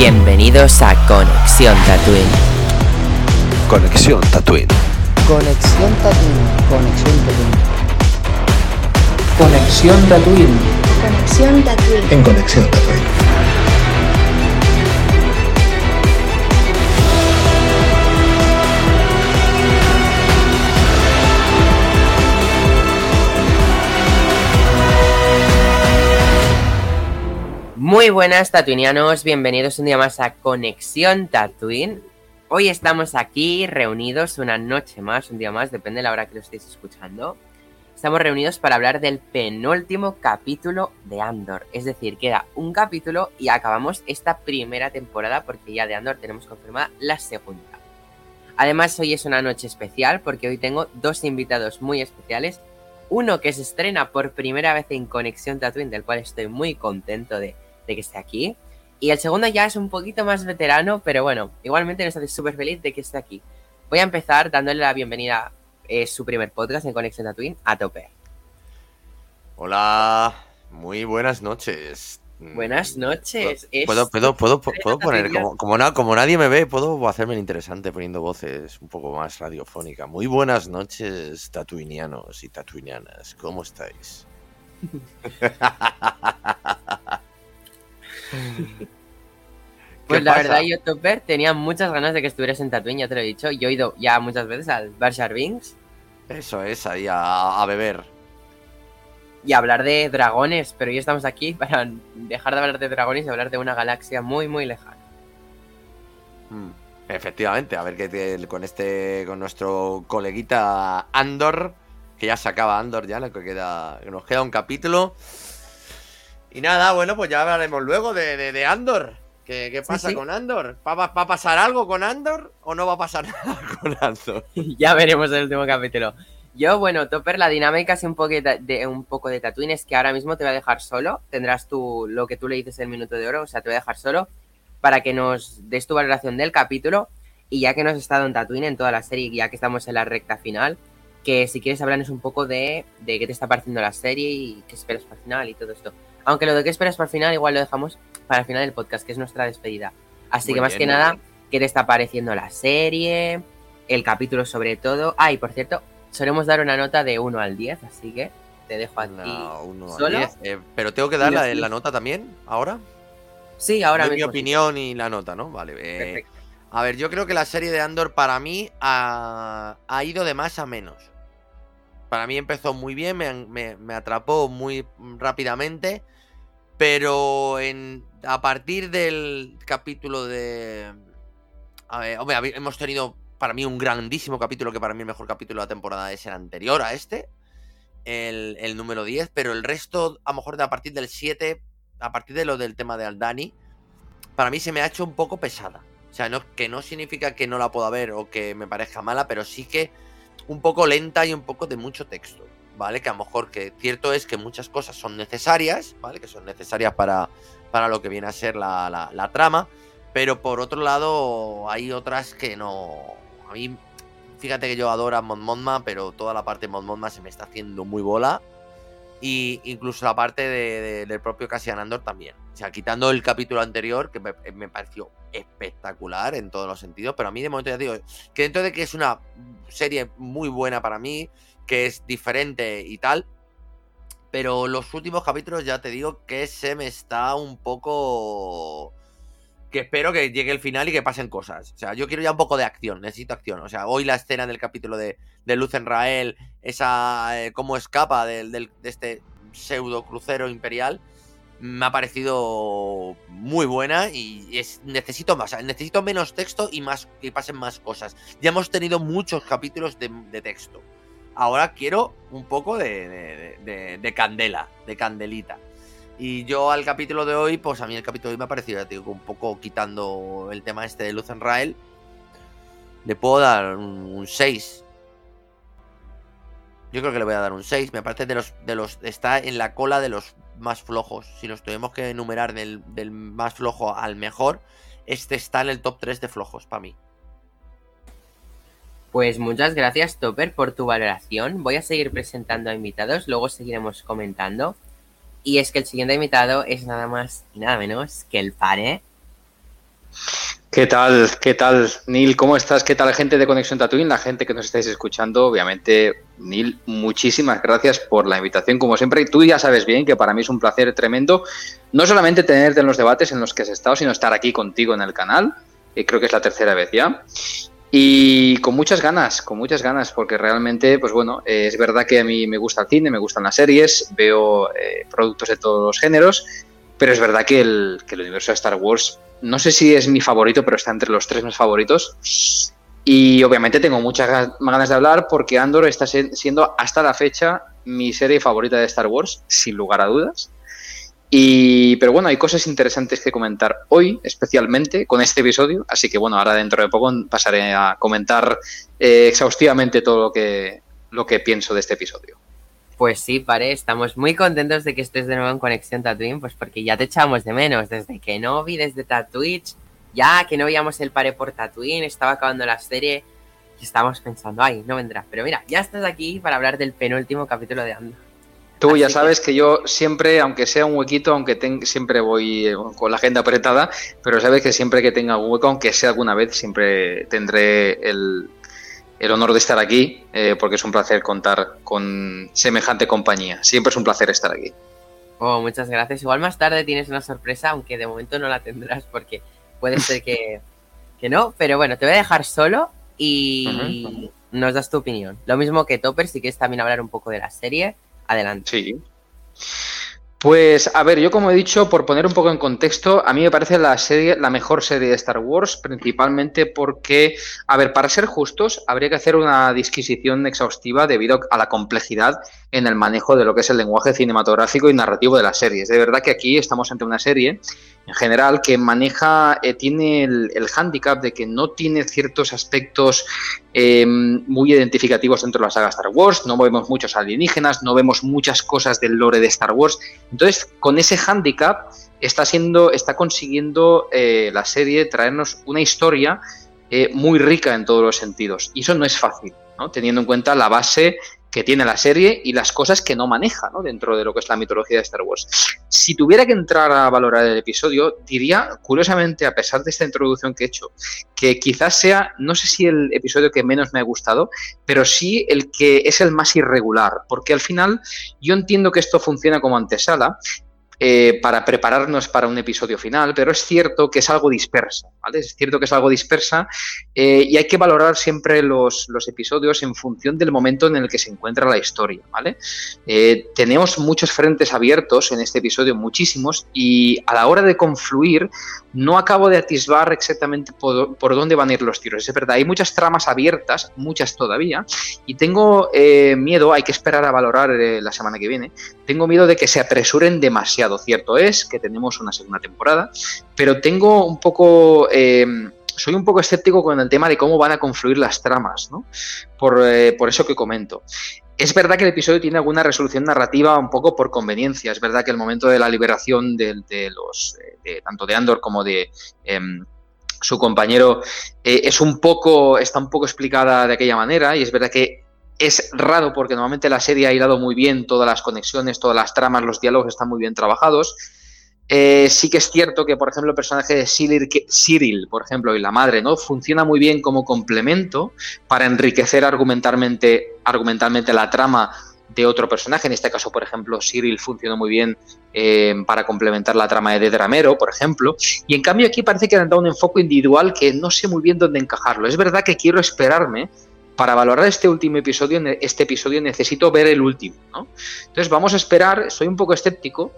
Bienvenidos a Conexión Tatooine. Conexión Tatooine. Conexión Tatooine. Conexión Tatooine. Conexión Tatooine. Conexión Tatooine. En Conexión Tatooine. Muy buenas tatuinianos, bienvenidos un día más a Conexión Tatooine. Hoy estamos aquí reunidos una noche más, un día más, depende de la hora que lo estéis escuchando. Estamos reunidos para hablar del penúltimo capítulo de Andor. Es decir, queda un capítulo y acabamos esta primera temporada porque ya de Andor tenemos confirmada la segunda. Además, hoy es una noche especial porque hoy tengo dos invitados muy especiales. Uno que se estrena por primera vez en Conexión Tatooine, del cual estoy muy contento de, de que esté aquí. Y el segundo ya es un poquito más veterano, pero bueno, igualmente nos hace súper feliz de que esté aquí. Voy a empezar dándole la bienvenida a su primer podcast en Conexión Tatooine a Tope. Hola, muy buenas noches. Buenas noches. Es- ¿Puedo, puedo, puedo, puedo, poner, como, como, na- como nadie me ve, puedo hacerme el interesante poniendo voces un poco más radiofónica. Muy buenas noches, tatuinianos y tatuinianas. ¿Cómo estáis? Pues ¿Qué la pasa? verdad, yo, Topper, tenía muchas ganas de que estuvieras en Tatooine, ya te lo he dicho. Yo he ido ya muchas veces al Bar Jar Binks Eso es, ahí a, a beber. y a hablar de dragones, pero hoy estamos aquí para dejar de hablar de dragones y hablar de una galaxia muy, muy lejana. Mm, Efectivamente, a ver qué con este, con nuestro coleguita Andor, que ya se acaba Andor ya, lo que queda, que nos queda un capítulo. Y nada, bueno, pues ya hablaremos luego de, de- de Andor. ¿Qué, qué pasa sí. con Andor? ¿Va, va- a pasar algo con Andor o no va a pasar nada con Andor? ya veremos el último capítulo. Yo, bueno, Topper, la dinámica es un poco de, un poco de Tatooine, es que ahora mismo te voy a dejar solo, tendrás tú lo que tú le dices el minuto de oro, o sea, te voy a dejar solo para que nos des tu valoración del capítulo y ya que nos has estado en Tatooine en toda la serie ya que estamos en la recta final, que si quieres hablarnos un poco de, de qué te está pareciendo la serie y qué esperas para el final y todo esto. Aunque lo de qué esperas para el final igual lo dejamos para el final del podcast, que es nuestra despedida. Así Muy que más bien, que nada, bien. qué te está pareciendo la serie, el capítulo sobre todo. Ah, y por cierto, solemos dar una nota de 1 al 10, así que te dejo a ti. No, uno a ¿Solo? diez. Eh, pero tengo que dar la, nota también, ahora. Sí, ahora mi mismo. sí. opinión y la nota, ¿no? Vale. eh, Perfecto. A ver, yo creo que la serie de Andor para mí ha, ha ido de más a menos. Para mí empezó muy bien, me, me- me atrapó muy rápidamente, pero en, a partir del capítulo de... Hombre, hemos tenido para mí un grandísimo capítulo, que para mí el mejor capítulo de la temporada es el anterior a este, el, número 10, pero el resto, a lo mejor de a partir del 7, a partir de lo del tema de Aldani, para mí se me ha hecho un poco pesada. O sea, que no significa que no la pueda ver o que me parezca mala, pero sí que un poco lenta y un poco de mucho texto, ¿vale? Que a lo mejor que cierto es que muchas cosas son necesarias, ¿vale? Que son necesarias para, para lo que viene a ser la, la- trama, pero por otro lado hay otras que no... A mí, fíjate que yo adoro a Mon Mothma, pero toda la parte de Mon Mothma se me está haciendo muy bola. Y incluso la parte de- de- del propio Cassian Andor también. O sea, quitando el capítulo anterior, que me, me pareció espectacular en todos los sentidos. Pero a mí de momento ya digo, que dentro de que es una serie muy buena para mí, que es diferente y tal. Pero los últimos capítulos ya te digo que se me está un poco... Que espero que llegue el final y que pasen cosas. O sea, yo quiero ya un poco de acción, necesito acción. O sea, hoy la escena del capítulo de, de Luz en Rael, esa eh, cómo escapa de este pseudo crucero imperial, me ha parecido muy buena y es, necesito más, necesito menos texto y más que pasen más cosas. Ya hemos tenido muchos capítulos de texto. Ahora quiero un poco de, de- de- de candela, de candelita. Y yo al capítulo de hoy, pues a mí el capítulo de hoy me ha parecido, ya un poco quitando el tema este de Luz en Rael. Le puedo dar un 6. Yo creo que le voy a dar un 6. Me parece de los, de los. Está en la cola de los más flojos. Si los tuvimos que enumerar del, del más flojo al mejor, este está en el top 3 de flojos para mí. Pues muchas gracias, Topper, por tu valoración. Voy a seguir presentando a invitados, luego seguiremos comentando. Y es que el siguiente invitado es nada más y nada menos que el Pare. ¿Qué tal? ¿Qué tal, Neil? ¿Cómo estás? ¿Qué tal, gente de Conexión Tatooine? La gente que nos estáis escuchando, obviamente, Neil, muchísimas gracias por la invitación. Como siempre, tú ya sabes bien que para mí es un placer tremendo no solamente tenerte en los debates en los que has estado, sino estar aquí contigo en el canal. Y creo que es la tercera vez ya. Y con muchas ganas, con muchas ganas, porque realmente, pues bueno, eh, es verdad que a mí me gusta el cine, me gustan las series, veo eh, productos de todos los géneros, pero es verdad que el, que el universo de Star Wars no sé si es mi favorito, pero está entre los tres más favoritos. Y obviamente tengo muchas ganas de hablar porque Andor está siendo hasta la fecha mi serie favorita de Star Wars, sin lugar a dudas. Y, pero bueno, hay cosas interesantes que comentar hoy, especialmente con este episodio. Así que bueno, ahora dentro de poco pasaré a comentar eh, exhaustivamente todo lo que, lo que pienso de este episodio. Pues sí, Pare, estamos muy contentos de que estés de nuevo en Conexión Tatooine, pues porque ya te echamos de menos. Desde que no vi desde Tatooine, ya que no veíamos el Pare por Tatooine, estaba acabando la serie y estábamos pensando, ay, no vendrá. Pero mira, ya estás aquí para hablar del penúltimo capítulo de Ando. Tú ya sabes que... yo siempre, aunque sea un huequito, aunque siempre voy eh, con la agenda apretada, pero sabes que siempre que tenga un hueco, aunque sea alguna vez, siempre tendré el, el honor de estar aquí, eh, porque es un placer contar con semejante compañía. Siempre es un placer estar aquí. Oh, muchas gracias. Igual más tarde tienes una sorpresa, aunque de momento no la tendrás porque puede ser que, que no, pero bueno, te voy a dejar solo y nos das tu opinión. Lo mismo que Topper, si quieres también hablar un poco de la serie, adelante. Sí. Pues a ver, yo como he dicho, por poner un poco en contexto, a mí me parece la serie, la mejor serie de Star Wars, principalmente porque, a ver, para ser justos, habría que hacer una disquisición exhaustiva debido a la complejidad en el manejo de lo que es el lenguaje cinematográfico y narrativo de las series. De verdad que aquí estamos ante una serie en general que maneja, eh, tiene el, el hándicap de que no tiene ciertos aspectos eh, muy identificativos dentro de la saga Star Wars, no vemos muchos alienígenas, no vemos muchas cosas del lore de Star Wars. Entonces, con ese hándicap está siendo, está consiguiendo eh, la serie traernos una historia eh, muy rica en todos los sentidos. Y eso no es fácil, ¿no? teniendo en cuenta la base que tiene la serie y las cosas que no maneja ¿no? dentro de lo que es la mitología de Star Wars. Si tuviera que entrar a valorar el episodio, diría, curiosamente, a pesar de esta introducción que he hecho, que quizás sea, no sé si el episodio que menos me ha gustado, pero sí el que es el más irregular, porque al final yo entiendo que esto funciona como antesala, eh, para prepararnos para un episodio final, pero es cierto que es algo dispersa, ¿vale? Es cierto que es algo dispersa eh, y hay que valorar siempre los, episodios en función del momento en el que se encuentra la historia, ¿vale? Eh, tenemos muchos frentes abiertos en este episodio, muchísimos, y a la hora de confluir no acabo de atisbar exactamente por dónde van a ir los tiros. Es verdad, hay muchas tramas abiertas, muchas todavía, y tengo miedo, hay que esperar a valorar la semana que viene, tengo miedo de que se apresuren demasiado Cierto es que tenemos una segunda temporada, pero tengo un poco... Eh, soy un poco escéptico con el tema de cómo van a confluir las tramas, ¿no? Por, eh, por, eso que comento. Es verdad que el episodio tiene alguna resolución narrativa un poco por conveniencia. Es verdad que el momento de la liberación de, los de, tanto de Andor como de em, su compañero eh, es un poco está un poco explicada de aquella manera y es verdad que es raro porque normalmente la serie ha hilado muy bien todas las conexiones, todas las tramas, los diálogos están muy bien trabajados. Eh, sí que es cierto que, por ejemplo, el personaje de Cyril, por ejemplo, y la madre, ¿no? Funciona muy bien como complemento para enriquecer argumentalmente, argumentalmente la trama de otro personaje. En este caso, por ejemplo, Cyril funcionó muy bien eh, para complementar la trama de Dedramero, por ejemplo. Y en cambio aquí parece que han dado un enfoque individual que no sé muy bien dónde encajarlo. Es verdad que quiero esperarme para valorar este último episodio, este episodio necesito ver el último, ¿no? Entonces vamos a esperar, soy un poco escéptico,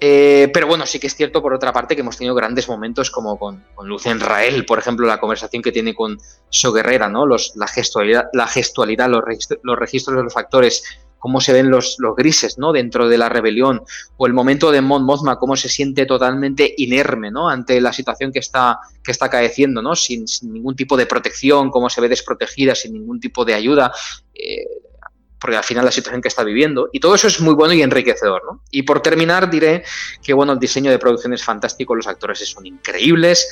eh, pero bueno, sí que es cierto por otra parte que hemos tenido grandes momentos como con, con Lucen Rael, por ejemplo, la conversación que tiene con So Guerrera, ¿no? Los, la gestualidad, la gestualidad los, registros, los registros de los factores cómo se ven los, los, grises ¿no? dentro de la rebelión, o el momento de Mon Mothma, cómo se siente totalmente inerme ¿no? ante la situación que está, que está acaeciendo, ¿no? Sin, sin, ningún tipo de protección, cómo se ve desprotegida, sin ningún tipo de ayuda. Eh, porque al final la situación que está viviendo. Y todo eso es muy bueno y enriquecedor. ¿no? Y por terminar diré que bueno, el diseño de producción es fantástico, los actores son increíbles.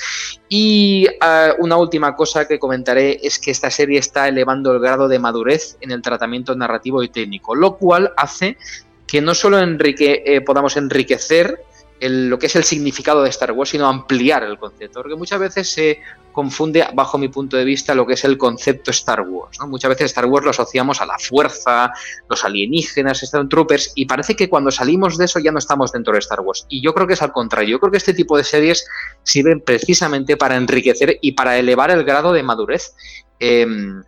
Y uh, una última cosa que comentaré es que esta serie está elevando el grado de madurez en el tratamiento narrativo y técnico, lo cual hace que no solo eh, podamos enriquecer lo que es el significado de Star Wars, sino ampliar el concepto. Porque muchas veces se confunde, bajo mi punto de vista, lo que es el concepto Star Wars. Muchas veces Star Wars lo asociamos a la fuerza, los alienígenas, Stormtroopers, y parece que cuando salimos de eso ya no estamos dentro de Star Wars. Y yo creo que es al contrario. Yo creo que este tipo de series sirven precisamente para enriquecer y para elevar el grado de madurez. em,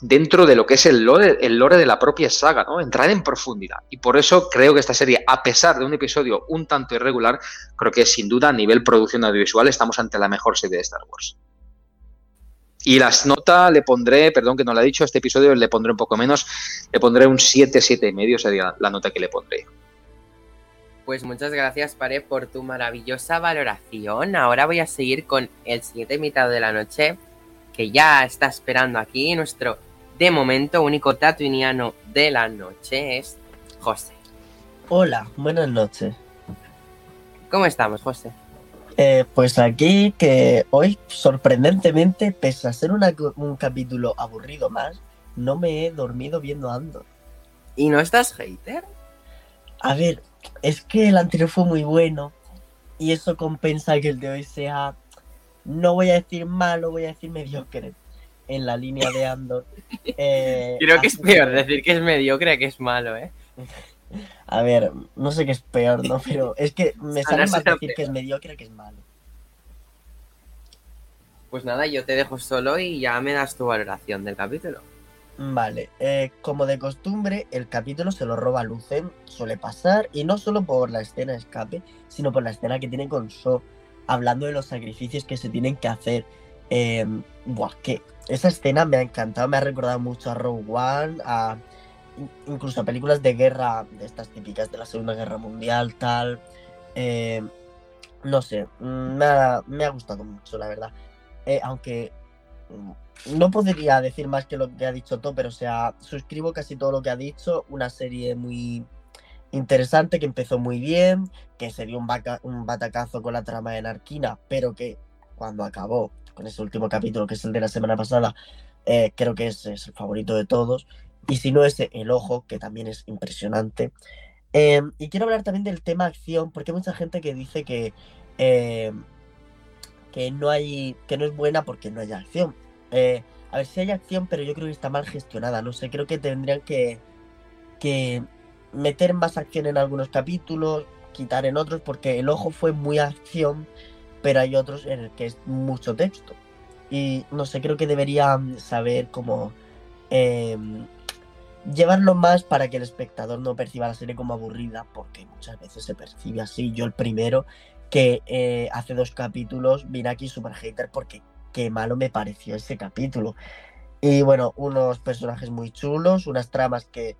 dentro de lo que es el lore, el lore de la propia saga, ¿no? Entrar en profundidad. Y por eso creo que esta serie, a pesar de un episodio un tanto irregular, creo que sin duda a nivel producción audiovisual estamos ante la mejor serie de Star Wars. Y las nota le pondré, perdón que no lo he dicho, este episodio le pondré un poco menos, le pondré un 7, 7 y medio sería la nota que le pondré. Pues muchas gracias, Pare, por tu maravillosa valoración. Ahora voy a seguir con el siguiente invitado de la noche, que ya está esperando aquí. Nuestro, de momento, único tatuiniano de la noche es José. Hola, buenas noches. ¿Cómo estamos, José? Eh, pues aquí que hoy, sorprendentemente, pese a ser una- un capítulo aburrido más, no me he dormido viendo Andor. ¿Y no estás hater? A ver, es que el anterior fue muy bueno y eso compensa que el de hoy sea, no voy a decir malo, voy a decir mediocre en la línea de Andor. Eh, Creo que es peor decir que es mediocre que es malo, ¿eh? A ver, no sé qué es peor, ¿no? Pero es que me sale más decir que es mediocre que es malo. Pues nada, yo te dejo solo y ya me das tu valoración del capítulo. Vale, eh, como de costumbre, el capítulo se lo roba Lucen, suele pasar, y no solo por la escena de escape, sino por la escena que tiene con So, hablando de los sacrificios que se tienen que hacer. Eh, buah, que esa escena me ha encantado, me ha recordado mucho a Rogue One, a in- incluso a películas de guerra, de estas típicas de la Segunda Guerra Mundial, tal. Eh, no sé, mm, me ha, me ha gustado mucho, la verdad. Eh, aunque mm, no podría decir más que lo que ha dicho todo, pero o sea, suscribo casi todo lo que ha dicho. Una serie muy interesante que empezó muy bien, que se dio un, un batacazo con la trama de Narquina, pero que cuando acabó con ese último capítulo, que es el de la semana pasada, eh, creo que es, es el favorito de todos. Y si no, ese El Ojo, que también es impresionante. Eh, y quiero hablar también del tema acción, porque hay mucha gente que dice que, eh, que no hay, que no es buena porque no hay acción. Eh, a ver si hay acción, pero yo creo que está mal gestionada. No sé, creo que tendrían que, que meter más acción en algunos capítulos, quitar en otros, porque el ojo fue muy acción, pero hay otros en el que es mucho texto. Y no sé, creo que deberían saber cómo eh, llevarlo más para que el espectador no perciba la serie como aburrida, porque muchas veces se percibe así. Yo el primero, que eh, hace dos capítulos vine aquí super hater porque qué malo me pareció ese capítulo. Y bueno, unos personajes muy chulos, unas tramas que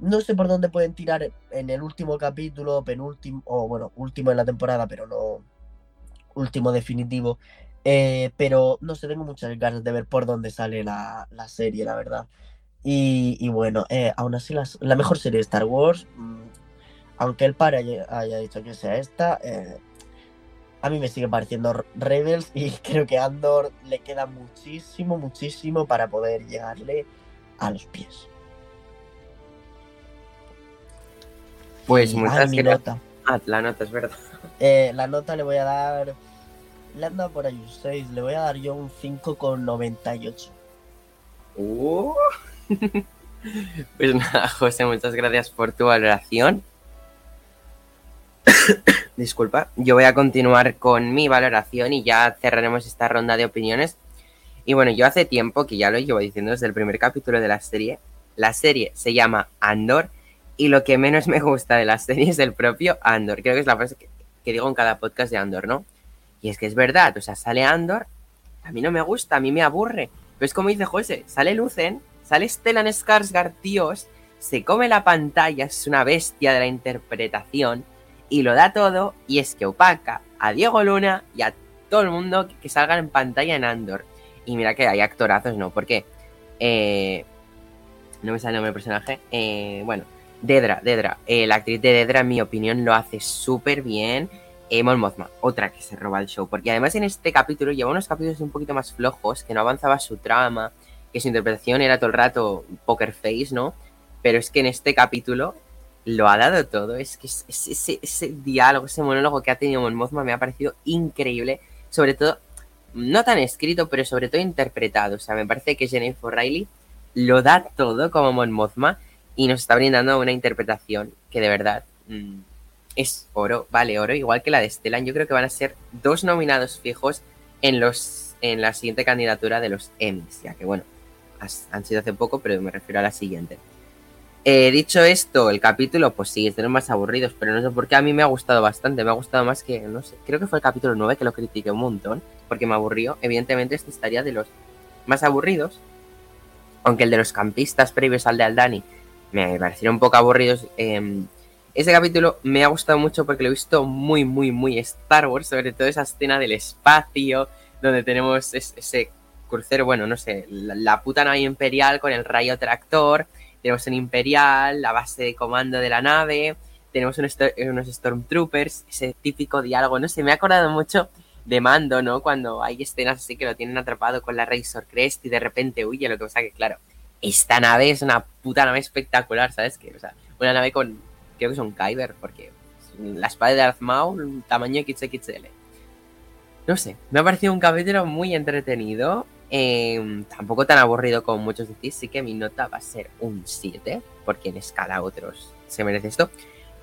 no sé por dónde pueden tirar en el último capítulo, penúltimo, o bueno, último en la temporada, pero no último definitivo. Eh, pero no sé, tengo muchas ganas de ver por dónde sale la, la serie, la verdad. Y, y bueno, eh, aún así las- la mejor serie de Star Wars, mm, aunque el padre haya, haya dicho que sea esta, eh, a mí me sigue pareciendo Rebels y creo que a Andor le queda muchísimo, muchísimo para poder llegarle a los pies. Pues Y, muchas ay, mi gracias. nota. Ah, la nota, es verdad. La nota le voy a dar. Le anda por ahí un 6, le voy a dar yo un 5,98. Uh. Pues nada, José, muchas gracias por tu valoración. Disculpa, yo voy a continuar con mi valoración y ya cerraremos esta ronda de opiniones. Y bueno, yo hace tiempo que ya lo llevo diciendo desde el primer capítulo de la serie. La serie se llama Andor y lo que menos me gusta de la serie es el propio Andor. Creo que es la frase que, que digo en cada podcast de Andor, ¿no? Y es que es verdad, o sea, sale Andor, a mí no me gusta, a mí me aburre. Pero es como dice José, sale Lucen, sale Stellan Skarsgård, tíos, se come la pantalla, es una bestia de la interpretación y lo da todo y es que opaca a Diego Luna y a todo el mundo que, salgan en pantalla en Andor. Y mira que hay actorazos, ¿no? Porque eh, no me sale el nombre del personaje. Eh, bueno, Dedra, Dedra. eh, la actriz de Dedra, en mi opinión, lo hace súper bien. Eh, Mon otra que se roba el show. Porque además en este capítulo lleva unos capítulos un poquito más flojos, que no avanzaba su trama, que su interpretación era todo el rato poker face, ¿no? Pero es que en este capítulo lo ha dado todo. Es que es- es- ese, ese diálogo, ese monólogo que ha tenido Mon Mothma me ha parecido increíble. Sobre todo, no tan escrito, pero sobre todo interpretado. O sea, me parece que Jennifer Riley lo da todo como Mon Mothma y nos está brindando una interpretación que de verdad mm, es oro, vale oro, igual que la de Stellan. Yo creo que van a ser dos nominados fijos en los en la siguiente candidatura de los Emmys, ya que bueno, has- han sido hace poco, pero me refiero a la siguiente. Eh, dicho esto, el capítulo, pues sí, es de los más aburridos, pero no sé por qué a mí me ha gustado bastante. Me ha gustado más que, no sé, creo que fue el capítulo 9 que lo critiqué un montón, porque me aburrió. Evidentemente, este estaría de los más aburridos, aunque el de los campistas previos al de Aldani me parecieron un poco aburridos. eh, ese capítulo me ha gustado mucho porque lo he visto muy, muy, muy Star Wars, sobre todo esa escena del espacio, donde tenemos es- ese crucero, bueno, no sé, la, puta nave imperial con el rayo tractor, tenemos un imperial, la base de comando de la nave, tenemos un unos Stormtroopers, ese típico diálogo, no sé, me ha acordado mucho de Mando, ¿no? Cuando hay escenas así que lo tienen atrapado con la Razor Crest y de repente huye, lo que pasa que, claro, esta nave es una puta nave espectacular, ¿sabes? Que, o sea, una nave con, creo que es un Kyber, porque la espada de Darth Maul, tamaño XXL. No sé, me ha parecido un capítulo muy entretenido, eh, tampoco tan aburrido como muchos decís, sí que mi nota va a ser un 7, porque en escala otros se merece esto,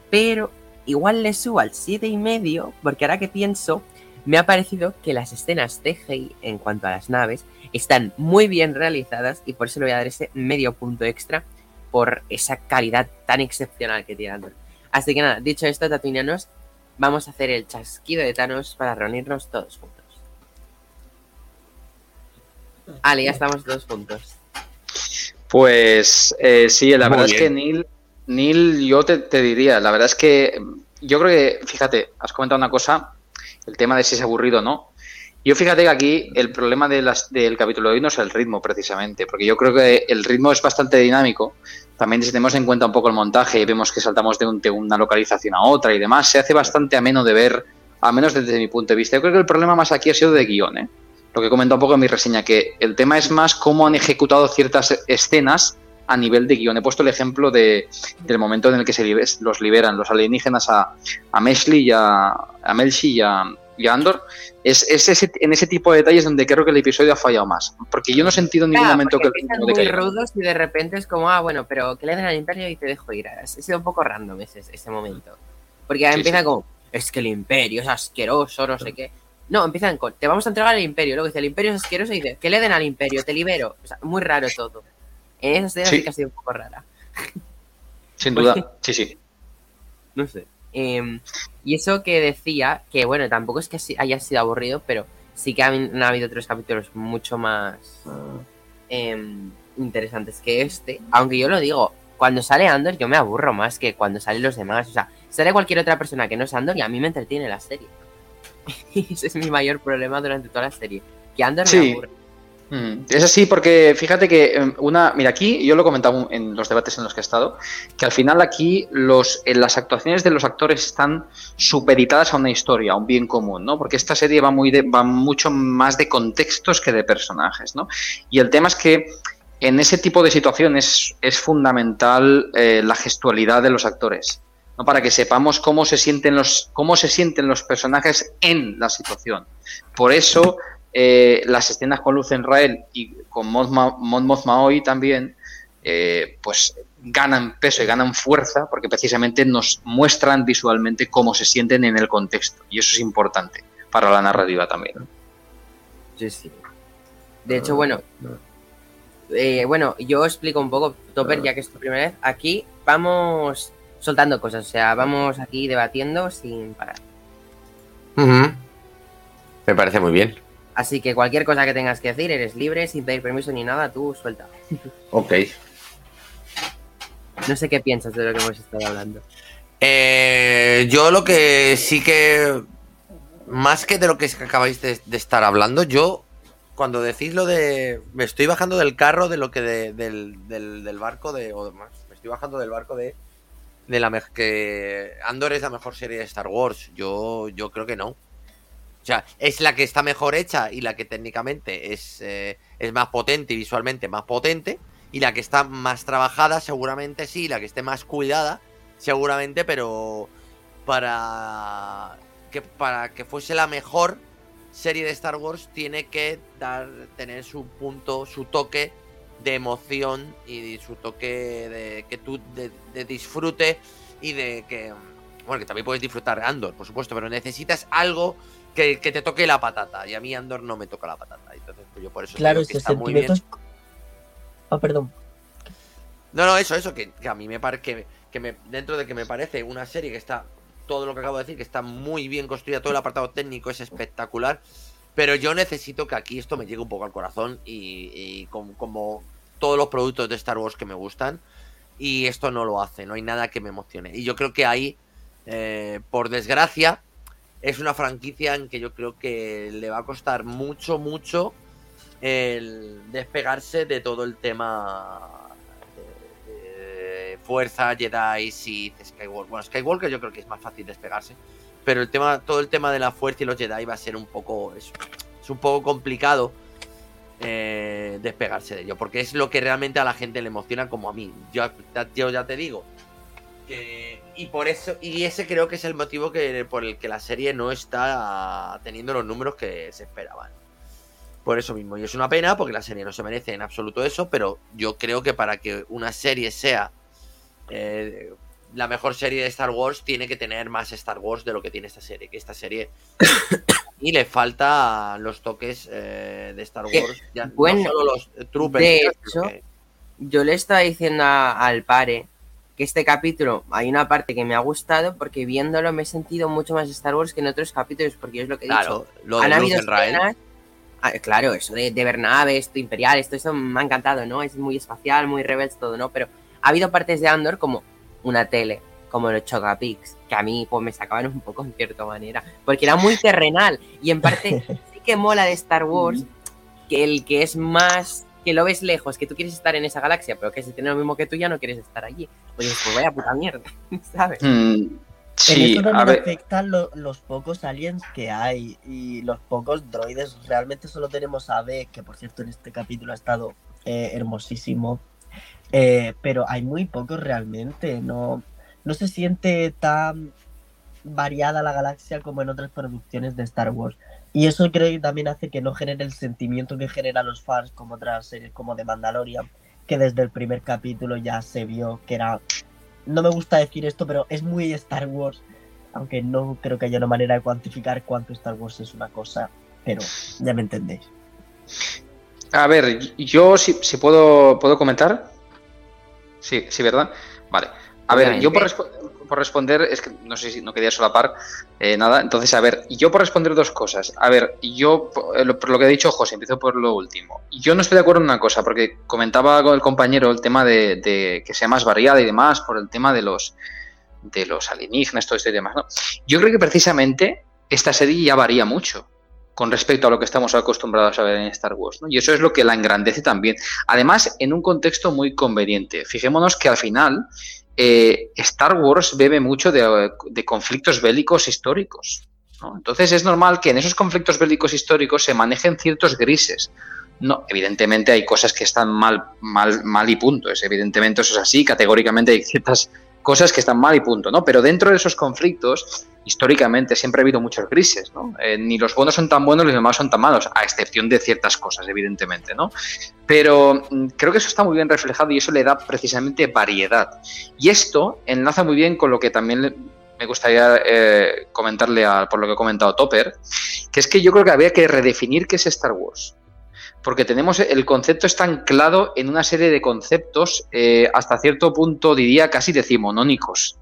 pero igual le subo al 7 y medio, porque ahora que pienso, me ha parecido que las escenas CGI en cuanto a las naves están muy bien realizadas y por eso le voy a dar ese medio punto extra por esa calidad tan excepcional que tiene Andor. Así que nada, dicho esto, Tatooineanos, vamos a hacer el chasquido de Thanos para reunirnos todos juntos. Ale, ya estamos todos juntos. Pues eh, sí, la Muy verdad es que Neil, Neil yo te, te diría, la verdad es que yo creo que, fíjate, has comentado una cosa, el tema de si es aburrido o no. Yo fíjate que aquí el problema de las, del capítulo de hoy no es el ritmo precisamente, porque yo creo que el ritmo es bastante dinámico. También si tenemos en cuenta un poco el montaje y vemos que saltamos de, un- de una localización a otra y demás, se hace bastante ameno de ver, al menos desde mi punto de vista. Yo creo que el problema más aquí ha sido de guion, ¿eh? lo que comento un poco en mi reseña, que el tema es más cómo han ejecutado ciertas escenas a nivel de guion. He puesto el ejemplo de, del momento en el que se los liberan los alienígenas a, a y a, a Melshi y a, y Andor. Es, es ese, en ese tipo de detalles donde creo que el episodio ha fallado más. Porque yo no he sentido en ningún Claro, momento que el muy rudos y de repente es como, ah, bueno, pero que le den al imperio y te dejo ir. Ha sido un poco random ese, ese momento. Porque Sí, empiezan sí. como, es que el imperio es asqueroso, no sé qué. No, empiezan con, te vamos a entregar al imperio. Luego dice, el imperio es asqueroso y dice, que le den al imperio, te libero. O sea, muy raro todo. En esa escena sí que ha sido un poco rara. Sin duda, sí, sí. No sé. Em, y eso que decía, que bueno, tampoco es que haya sido aburrido, pero sí que han, habido otros capítulos mucho más em, interesantes que este. Aunque yo lo digo, cuando sale Andor yo me aburro más que cuando salen los demás. O sea, sale cualquier otra persona que no es Andor y a mí me entretiene la serie. Y ese es mi mayor problema durante toda la serie. Que Andor me aburre. Mm, Es así porque fíjate que eh, una, mira aquí yo lo he comentado en los debates en los que he estado, que al final aquí los, en las actuaciones de los actores están supeditadas a una historia, a un bien común, ¿no? Porque esta serie va muy de, va mucho más de contextos que de personajes, ¿no? Y el tema es que en ese tipo de situaciones es fundamental eh, la gestualidad de los actores. ¿no? para que sepamos cómo se sienten los cómo se sienten los personajes en la situación. Por eso eh, las escenas con Luz Rael y con Mon Ma- Mon Mothma hoy también, eh, pues ganan peso y ganan fuerza porque precisamente nos muestran visualmente cómo se sienten en el contexto. Y eso es importante para la narrativa también. Sí, sí. De hecho, bueno, eh, bueno, yo explico un poco, Topper, ya que es tu primera vez. Aquí vamos soltando cosas, o sea, vamos aquí debatiendo sin parar. Me parece muy bien. Así que cualquier cosa que tengas que decir, eres libre, sin pedir permiso ni nada, tú suelta. Ok. No sé qué piensas de lo que hemos estado hablando. Eh, yo lo que sí que. Más que de lo que acabáis de, de estar hablando, yo. Cuando decís lo de. Me estoy bajando del carro de lo que. de- del, del- del barco de. O más. Me estoy bajando del barco de. De la que Andor es la mejor serie de Star Wars. Yo, yo creo que no. Sea, es la que está mejor hecha y la que técnicamente es, eh, es más potente y visualmente más potente. Y la que está más trabajada, seguramente sí. La que esté más cuidada, seguramente, pero para que, para que fuese la mejor serie de Star Wars tiene que dar, tener su punto, su toque de emoción y su toque de que tú de disfrute y de que bueno que también puedes disfrutar Andor por supuesto pero necesitas algo que, que te toque la patata y a mí Andor no me toca la patata entonces pues yo por eso Claro, digo que está muy bien. Ah, perdón. no no eso eso que, que a mí me parece que, que me dentro de que me parece una serie que está todo lo que acabo de decir que está muy bien construida todo el apartado técnico es espectacular pero yo necesito que aquí esto me llegue un poco al corazón y, y com- como todos los productos de Star Wars que me gustan. Y esto no lo hace, no hay nada que me emocione. Y yo creo que ahí, eh, por desgracia, es una franquicia en que yo creo que le va a costar mucho, mucho el despegarse de todo el tema de, fuerza, Jedi, Sith, Skywalker. Bueno, Skywalker yo creo que es más fácil despegarse. Pero el tema, todo el tema de la fuerza y los Jedi va a ser un poco. Es, un poco complicado eh, despegarse de ello. Porque es lo que realmente a la gente le emociona como a mí. Yo ya te digo. Que- y por eso. Y ese creo que es el motivo que, por el que la serie no está teniendo los números que se esperaban. Por eso mismo. Y es una pena porque la serie no se merece en absoluto eso. Pero yo creo que para que una serie sea. eh, la mejor serie de Star Wars tiene que tener más Star Wars de lo que tiene esta serie. Que esta serie y le falta los toques eh, de Star Que, Wars. Ya, bueno, no solo los eh, troopers. de hecho, que- Yo le estaba diciendo a- al pare que este capítulo hay una parte que me ha gustado porque viéndolo me he sentido mucho más Star Wars que en otros capítulos porque es lo que he claro, dicho. lo de Han habido Rael. escenas- Ah, claro, eso de, de ver naves, esto imperial, esto, esto me ha encantado, ¿no? Es muy espacial, muy rebels, todo, ¿no? Pero ha habido partes de Andor como una tele, como los Chocapics, que a mí pues me sacaban un poco en cierta manera, porque era muy terrenal y en parte sí que mola de Star Wars que el que es más que lo ves lejos, que tú quieres estar en esa galaxia, pero que si tiene lo mismo que tú ya no quieres estar allí. Pues, pues vaya puta mierda, ¿sabes? Mm, en sí, eso a también ver. afectan lo- los pocos aliens que hay y los pocos droides. Realmente solo tenemos a B, que por cierto en este capítulo ha estado eh, hermosísimo. Eh, pero hay muy pocos realmente. No, no se siente tan variada la galaxia como en otras producciones de Star Wars. Y eso creo que también hace que no genere el sentimiento que genera los fans como otras series como The Mandalorian, que desde el primer capítulo ya se vio que era no me gusta decir esto, pero es muy Star Wars. Aunque no creo que haya una manera de cuantificar cuánto Star Wars es una cosa, pero ya me entendéis. A ver, yo si, si puedo, puedo comentar. Sí, sí, ¿verdad? Vale. A ver, yo por, respo- por responder, es que no sé si no quería solapar eh, nada. Entonces, a ver, yo por responder dos cosas. A ver, yo, por lo, por lo que ha dicho José, empiezo por lo último. Yo no estoy de acuerdo en una cosa, porque comentaba con el compañero el tema de, de que sea más variada y demás, por el tema de los de los alienígenas, todo esto y demás, ¿no? Yo creo que precisamente esta serie ya varía mucho con respecto a lo que estamos acostumbrados a ver en Star Wars. ¿no? Y eso es lo que la engrandece también. Además, en un contexto muy conveniente. Fijémonos que al final eh, Star Wars bebe mucho de, conflictos bélicos históricos. Entonces es normal que en esos conflictos bélicos históricos se manejen ciertos grises. No, evidentemente hay cosas que están mal, mal, mal y punto. Es evidentemente eso es así. Categóricamente hay ciertas cosas que están mal y punto, ¿no? Pero dentro de esos conflictos, históricamente siempre ha habido muchos grises, ¿no? Eh, ni los buenos son tan buenos ni los malos son tan malos, a excepción de ciertas cosas, evidentemente, ¿no? Pero mm, creo que eso está muy bien reflejado y eso le da precisamente variedad. Y esto enlaza muy bien con lo que también me gustaría eh, comentarle a- por lo que ha comentado Topper, que es que yo creo que había que redefinir qué es Star Wars porque tenemos el concepto está anclado en una serie de conceptos eh, hasta cierto punto diría casi decimonónicos.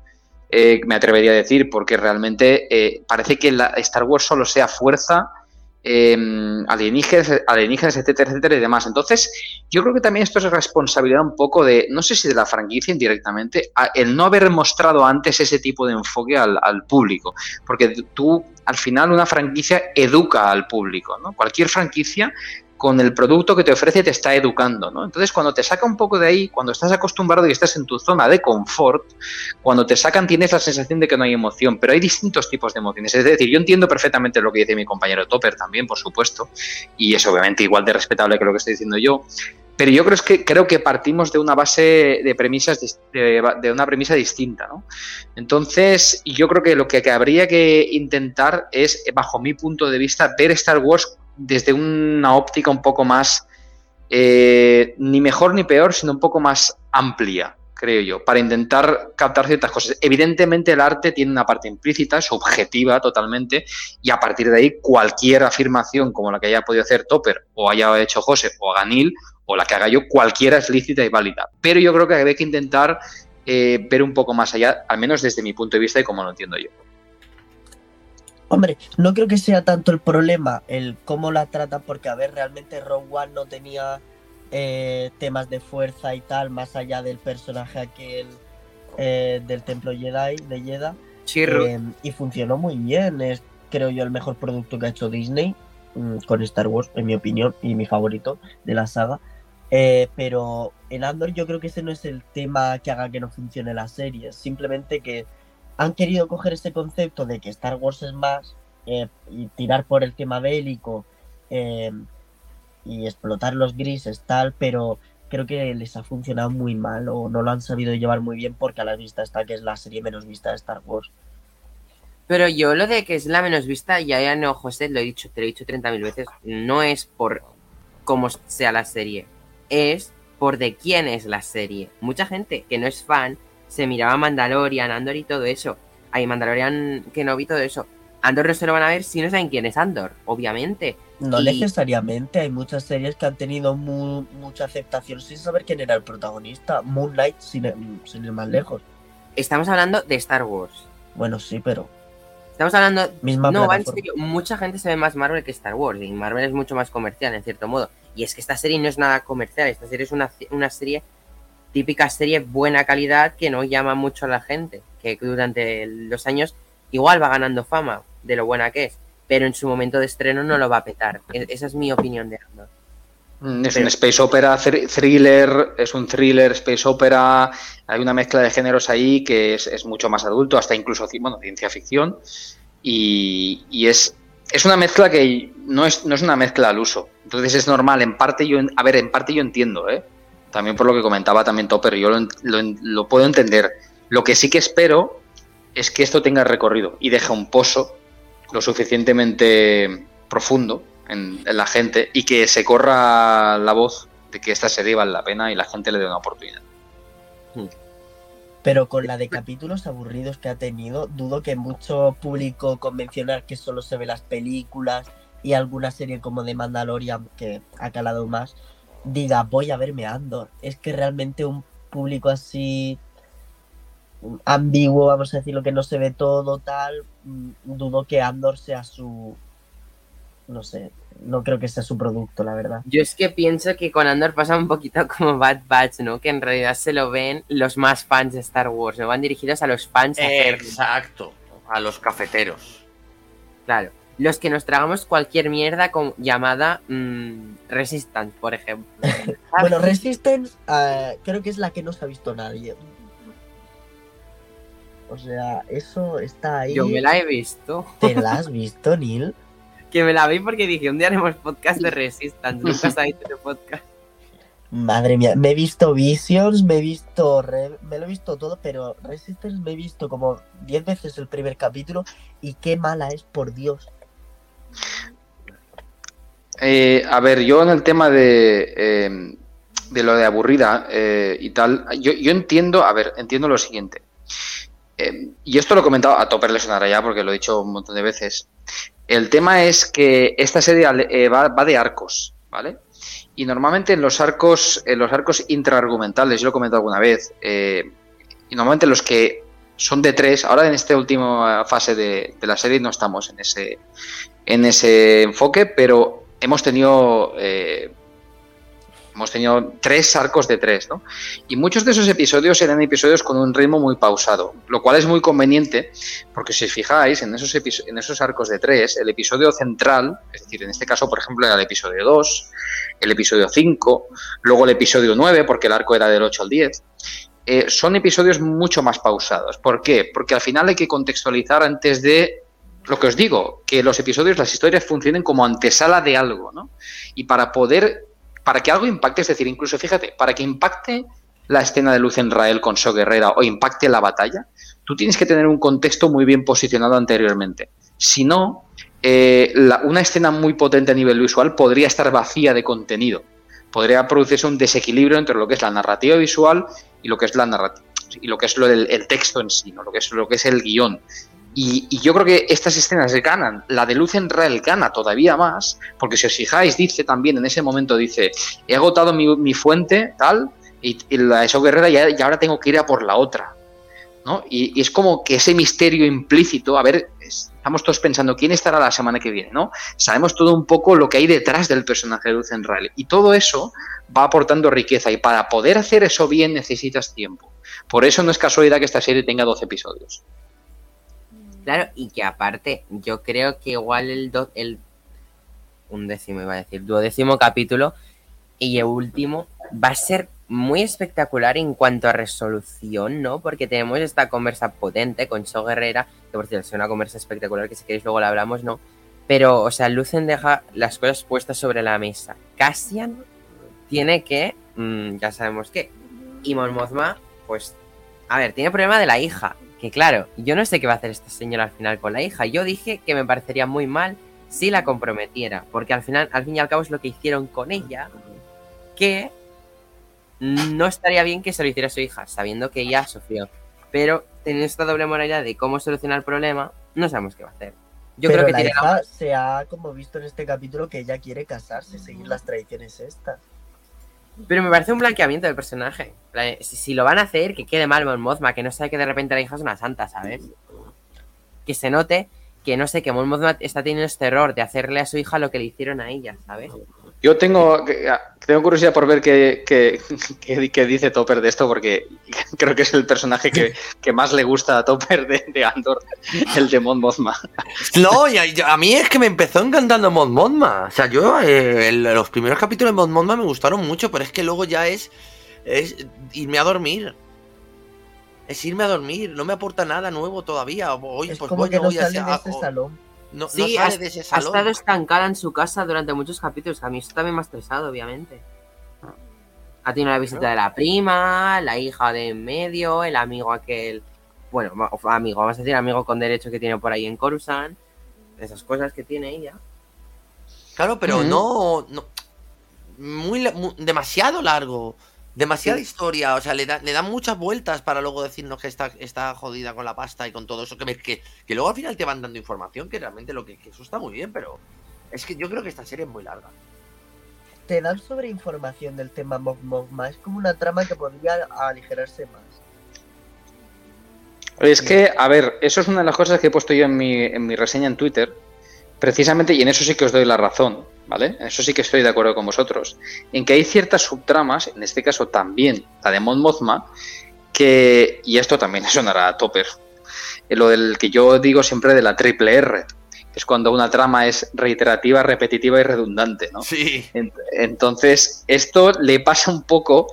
Eh, me atrevería a decir, porque realmente eh, parece que la Star Wars solo sea fuerza, eh, alienígenas, alienígenas, etcétera, etcétera y demás. Entonces, yo creo que también esto es responsabilidad un poco de, no sé si de la franquicia indirectamente, el no haber mostrado antes ese tipo de enfoque al, al público. Porque tú, al final, una franquicia educa al público, ¿no? Cualquier franquicia con el producto que te ofrece te está educando, ¿no? Entonces, cuando te saca un poco de ahí, cuando estás acostumbrado y estás en tu zona de confort, cuando te sacan tienes la sensación de que no hay emoción, pero hay distintos tipos de emociones. Es decir, yo entiendo perfectamente lo que dice mi compañero Topper también, por supuesto, y es obviamente igual de respetable que lo que estoy diciendo yo, pero yo creo, que, creo que partimos de una base de premisas de una premisa distinta, ¿no? Entonces, yo creo que lo que, que habría que intentar es, bajo mi punto de vista, ver Star Wars desde una óptica un poco más, eh, ni mejor ni peor, sino un poco más amplia, creo yo, para intentar captar ciertas cosas. Evidentemente el arte tiene una parte implícita, subjetiva totalmente, y a partir de ahí cualquier afirmación como la que haya podido hacer Topper o haya hecho José o Ganil o la que haga yo, cualquiera es lícita y válida. Pero yo creo que hay que intentar eh, ver un poco más allá, al menos desde mi punto de vista y como lo entiendo yo. Hombre, no creo que sea tanto el problema el cómo la tratan, porque a ver, realmente Rogue One no tenía eh, temas de fuerza y tal, más allá del personaje aquel eh, del templo Jedi, de Jedha, Chirru. eh, y funcionó muy bien. Es, creo yo, el mejor producto que ha hecho Disney mm, con Star Wars, en mi opinión, y mi favorito de la saga. Eh, pero en Andor yo creo que ese no es el tema que haga que no funcione la serie, simplemente que han querido coger ese concepto de que Star Wars es más eh, y tirar por el tema bélico eh, y explotar los grises tal, pero creo que les ha funcionado muy mal o no lo han sabido llevar muy bien porque a la vista está que es la serie menos vista de Star Wars. Pero yo lo de que es la menos vista, ya ya no, José, lo he dicho, te lo he dicho 30.000 veces, no es por cómo sea la serie, es por de quién es la serie. Mucha gente que no es fan se miraba Mandalorian, Andor y todo eso. Hay Mandalorian que no vi todo eso. Andor no se lo van a ver si no saben quién es Andor, obviamente. No Y- necesariamente, hay muchas series que han tenido mu- mucha aceptación sin saber quién era el protagonista. Moon Knight, sin, sin ir más lejos. Estamos hablando de Star Wars. Bueno, sí, pero Estamos hablando misma no, va en serio. Mucha gente se ve más Marvel que Star Wars. Y Marvel es mucho más comercial, en cierto modo. Y es que esta serie no es nada comercial. Esta serie es una, una serie, típica serie buena calidad que no llama mucho a la gente. Que durante los años igual va ganando fama de lo buena que es. Pero en su momento de estreno no lo va a petar. E- Esa es mi opinión de Andor. Mm, Es Pero- un space opera thr- thriller, es un thriller space opera, hay una mezcla de géneros ahí que es, es mucho más adulto, hasta incluso bueno, ciencia ficción, y, y es, es una mezcla que no es, no es una mezcla al uso. Entonces es normal, en parte yo, a ver, en parte yo entiendo, ¿eh? También por lo que comentaba también Topper, yo lo, puedo entender. Lo que sí que espero es que esto tenga recorrido y deje un pozo lo suficientemente profundo en, en la gente y que se corra la voz de que esta serie vale la pena y la gente le dé una oportunidad. Pero con la de capítulos aburridos que ha tenido, dudo que mucho público convencional que solo se ve las películas y alguna serie como de Mandalorian que ha calado más, diga voy a verme Andor. Es que realmente un público así ambiguo, vamos a decir, lo que no se ve todo tal, mm, dudo que Andor sea su... No sé, no creo que sea su producto, la verdad. Yo es que pienso que con Andor pasa un poquito como Bad Batch, ¿no? Que en realidad se lo ven los más fans de Star Wars. No van dirigidos a los fans. Exacto. A los cafeteros. Claro. Los que nos tragamos cualquier mierda con, llamada mm, Resistance, por ejemplo. Bueno, Resistance eh, creo que es la que no se ha visto nadie. O sea, eso está ahí. Yo me la he visto. ¿Te la has visto, Neil? Que me la vi porque dije, un día haremos podcast de Resistance. Nunca se ha visto ese podcast. Madre mía, me he visto Visions, me he visto. Re- me lo he visto todo, pero Resistance me he visto como 10 veces el primer capítulo y qué mala es, por Dios. Eh, a ver, yo en el tema de, eh, lo de aburrida eh, y tal, yo, entiendo, a ver, entiendo lo siguiente. Y esto lo he comentado, a Topper le sonará ya porque lo he dicho un montón de veces. El tema es que esta serie va, de arcos, ¿vale? Y normalmente en los arcos, en los arcos intraargumentales, yo lo he comentado alguna vez, y normalmente los que son de tres, ahora en esta última fase de la serie no estamos en ese, en ese enfoque, pero hemos tenido eh, hemos tenido tres arcos de tres, ¿no? Y muchos de esos episodios eran episodios con un ritmo muy pausado, lo cual es muy conveniente, porque si os fijáis, en esos, en esos arcos de tres, el episodio central, es decir, en este caso, por ejemplo, era el episodio 2, el episodio 5, luego el episodio 9, porque el arco era del 8 al 10, eh, son episodios mucho más pausados. ¿Por qué? Porque al final hay que contextualizar antes de lo que os digo, que los episodios, las historias funcionen como antesala de algo, ¿no? Y para poder para que algo impacte, es decir, incluso fíjate, para que impacte la escena de Luz en Rael con So Guerrera o impacte la batalla, tú tienes que tener un contexto muy bien posicionado anteriormente. Si no, eh, una escena muy potente a nivel visual podría estar vacía de contenido. Podría producirse un desequilibrio entre lo que es la narrativa visual y lo que es la narrativa y lo que es lo del el texto en sí, ¿no? lo que es lo que es el guion. Y, yo creo que estas escenas ganan. La de Luz en Real gana todavía más, porque si os fijáis, dice también en ese momento, dice, he agotado mi, fuente, tal, y, la de So Guerrera ya, y ahora tengo que ir a por la otra. ¿no? Y, es como que ese misterio implícito, a ver, es- estamos todos pensando quién estará la semana que viene, ¿no? Sabemos todo un poco lo que hay detrás del personaje de Luz en Real. Y todo eso va aportando riqueza, y para poder hacer eso bien necesitas tiempo. Por eso no es casualidad que esta serie tenga 12 episodios. Claro, y que aparte, yo creo que igual el, do- el un décimo iba a decir, duodécimo capítulo y el último va a ser muy espectacular en cuanto a resolución, ¿no? Porque tenemos esta conversa potente con So Guerrera, que por cierto es una conversa espectacular que si queréis luego la hablamos, ¿no? Pero, o sea, Lucen deja las cosas puestas sobre la mesa. Cassian tiene que, mm, ya sabemos qué, y Mon Mothma, pues, a ver, tiene problema de la hija. Que claro, yo no sé qué va a hacer esta señora al final con la hija. Yo dije que me parecería muy mal si la comprometiera, porque al final, al fin y al cabo es lo que hicieron con ella, que no estaría bien que se lo hiciera a su hija, sabiendo que ella sufrió. Pero teniendo esta doble moralidad de cómo solucionar el problema, no sabemos qué va a hacer. Yo Pero creo que la tiene la- hija se ha como visto en este capítulo que ella quiere casarse, seguir las tradiciones estas. Pero me parece un blanqueamiento del personaje. Si, si lo van a hacer, que quede mal Mon que no sabe que de repente la hija es una santa, ¿sabes? Que se note que no sé, que Mon está teniendo este error de hacerle a su hija lo que le hicieron a ella, ¿sabes? Yo tengo, tengo curiosidad por ver qué, qué- qué- qué dice Topper de esto, porque creo que es el personaje que, que más le gusta a Topper de, de Andor, el de Mon Mothma. No, y a, y a mí es que me empezó encantando Mon Mothma. O sea, yo eh, el- los primeros capítulos de Mon Mothma me gustaron mucho, pero es que luego ya es, es irme a dormir. Es irme a dormir, no me aporta nada nuevo todavía. Hoy, es pues como voy, que no voy a sale ese- de a- ese o- salón. No, no Sí, sale has- de ese Ha estado estancada en su casa durante muchos capítulos, a mí eso también me ha estresado, obviamente. Ha tenido la visita de la prima, la hija de en medio, el amigo aquel, bueno, amigo, vamos a decir amigo con derecho que tiene por ahí en Coruscant, esas cosas que tiene ella. Claro, pero no, no. Muy, demasiado largo. Demasiada Sí. historia. O sea, le, da- le dan muchas vueltas para luego decirnos que está, está jodida con la pasta y con todo eso. Que, me- que, que luego al final te van dando información. Que realmente lo que, que eso está muy bien, pero. Es que yo creo que esta serie es muy larga. Te dan sobre información del tema Mog Mogma. Es como una trama que podría aligerarse más. Es que, a ver, eso es una de las cosas que he puesto yo en mi, en mi reseña en Twitter, precisamente, y en eso sí que os doy la razón, ¿vale? En eso sí que estoy de acuerdo con vosotros. En que hay ciertas subtramas, en este caso también la de Mon Mothma, que, y esto también sonará a topper, eh, lo del que yo digo siempre de la triple R, que es cuando una trama es reiterativa, repetitiva y redundante, ¿no? Sí. Ent- Entonces, esto le pasa un poco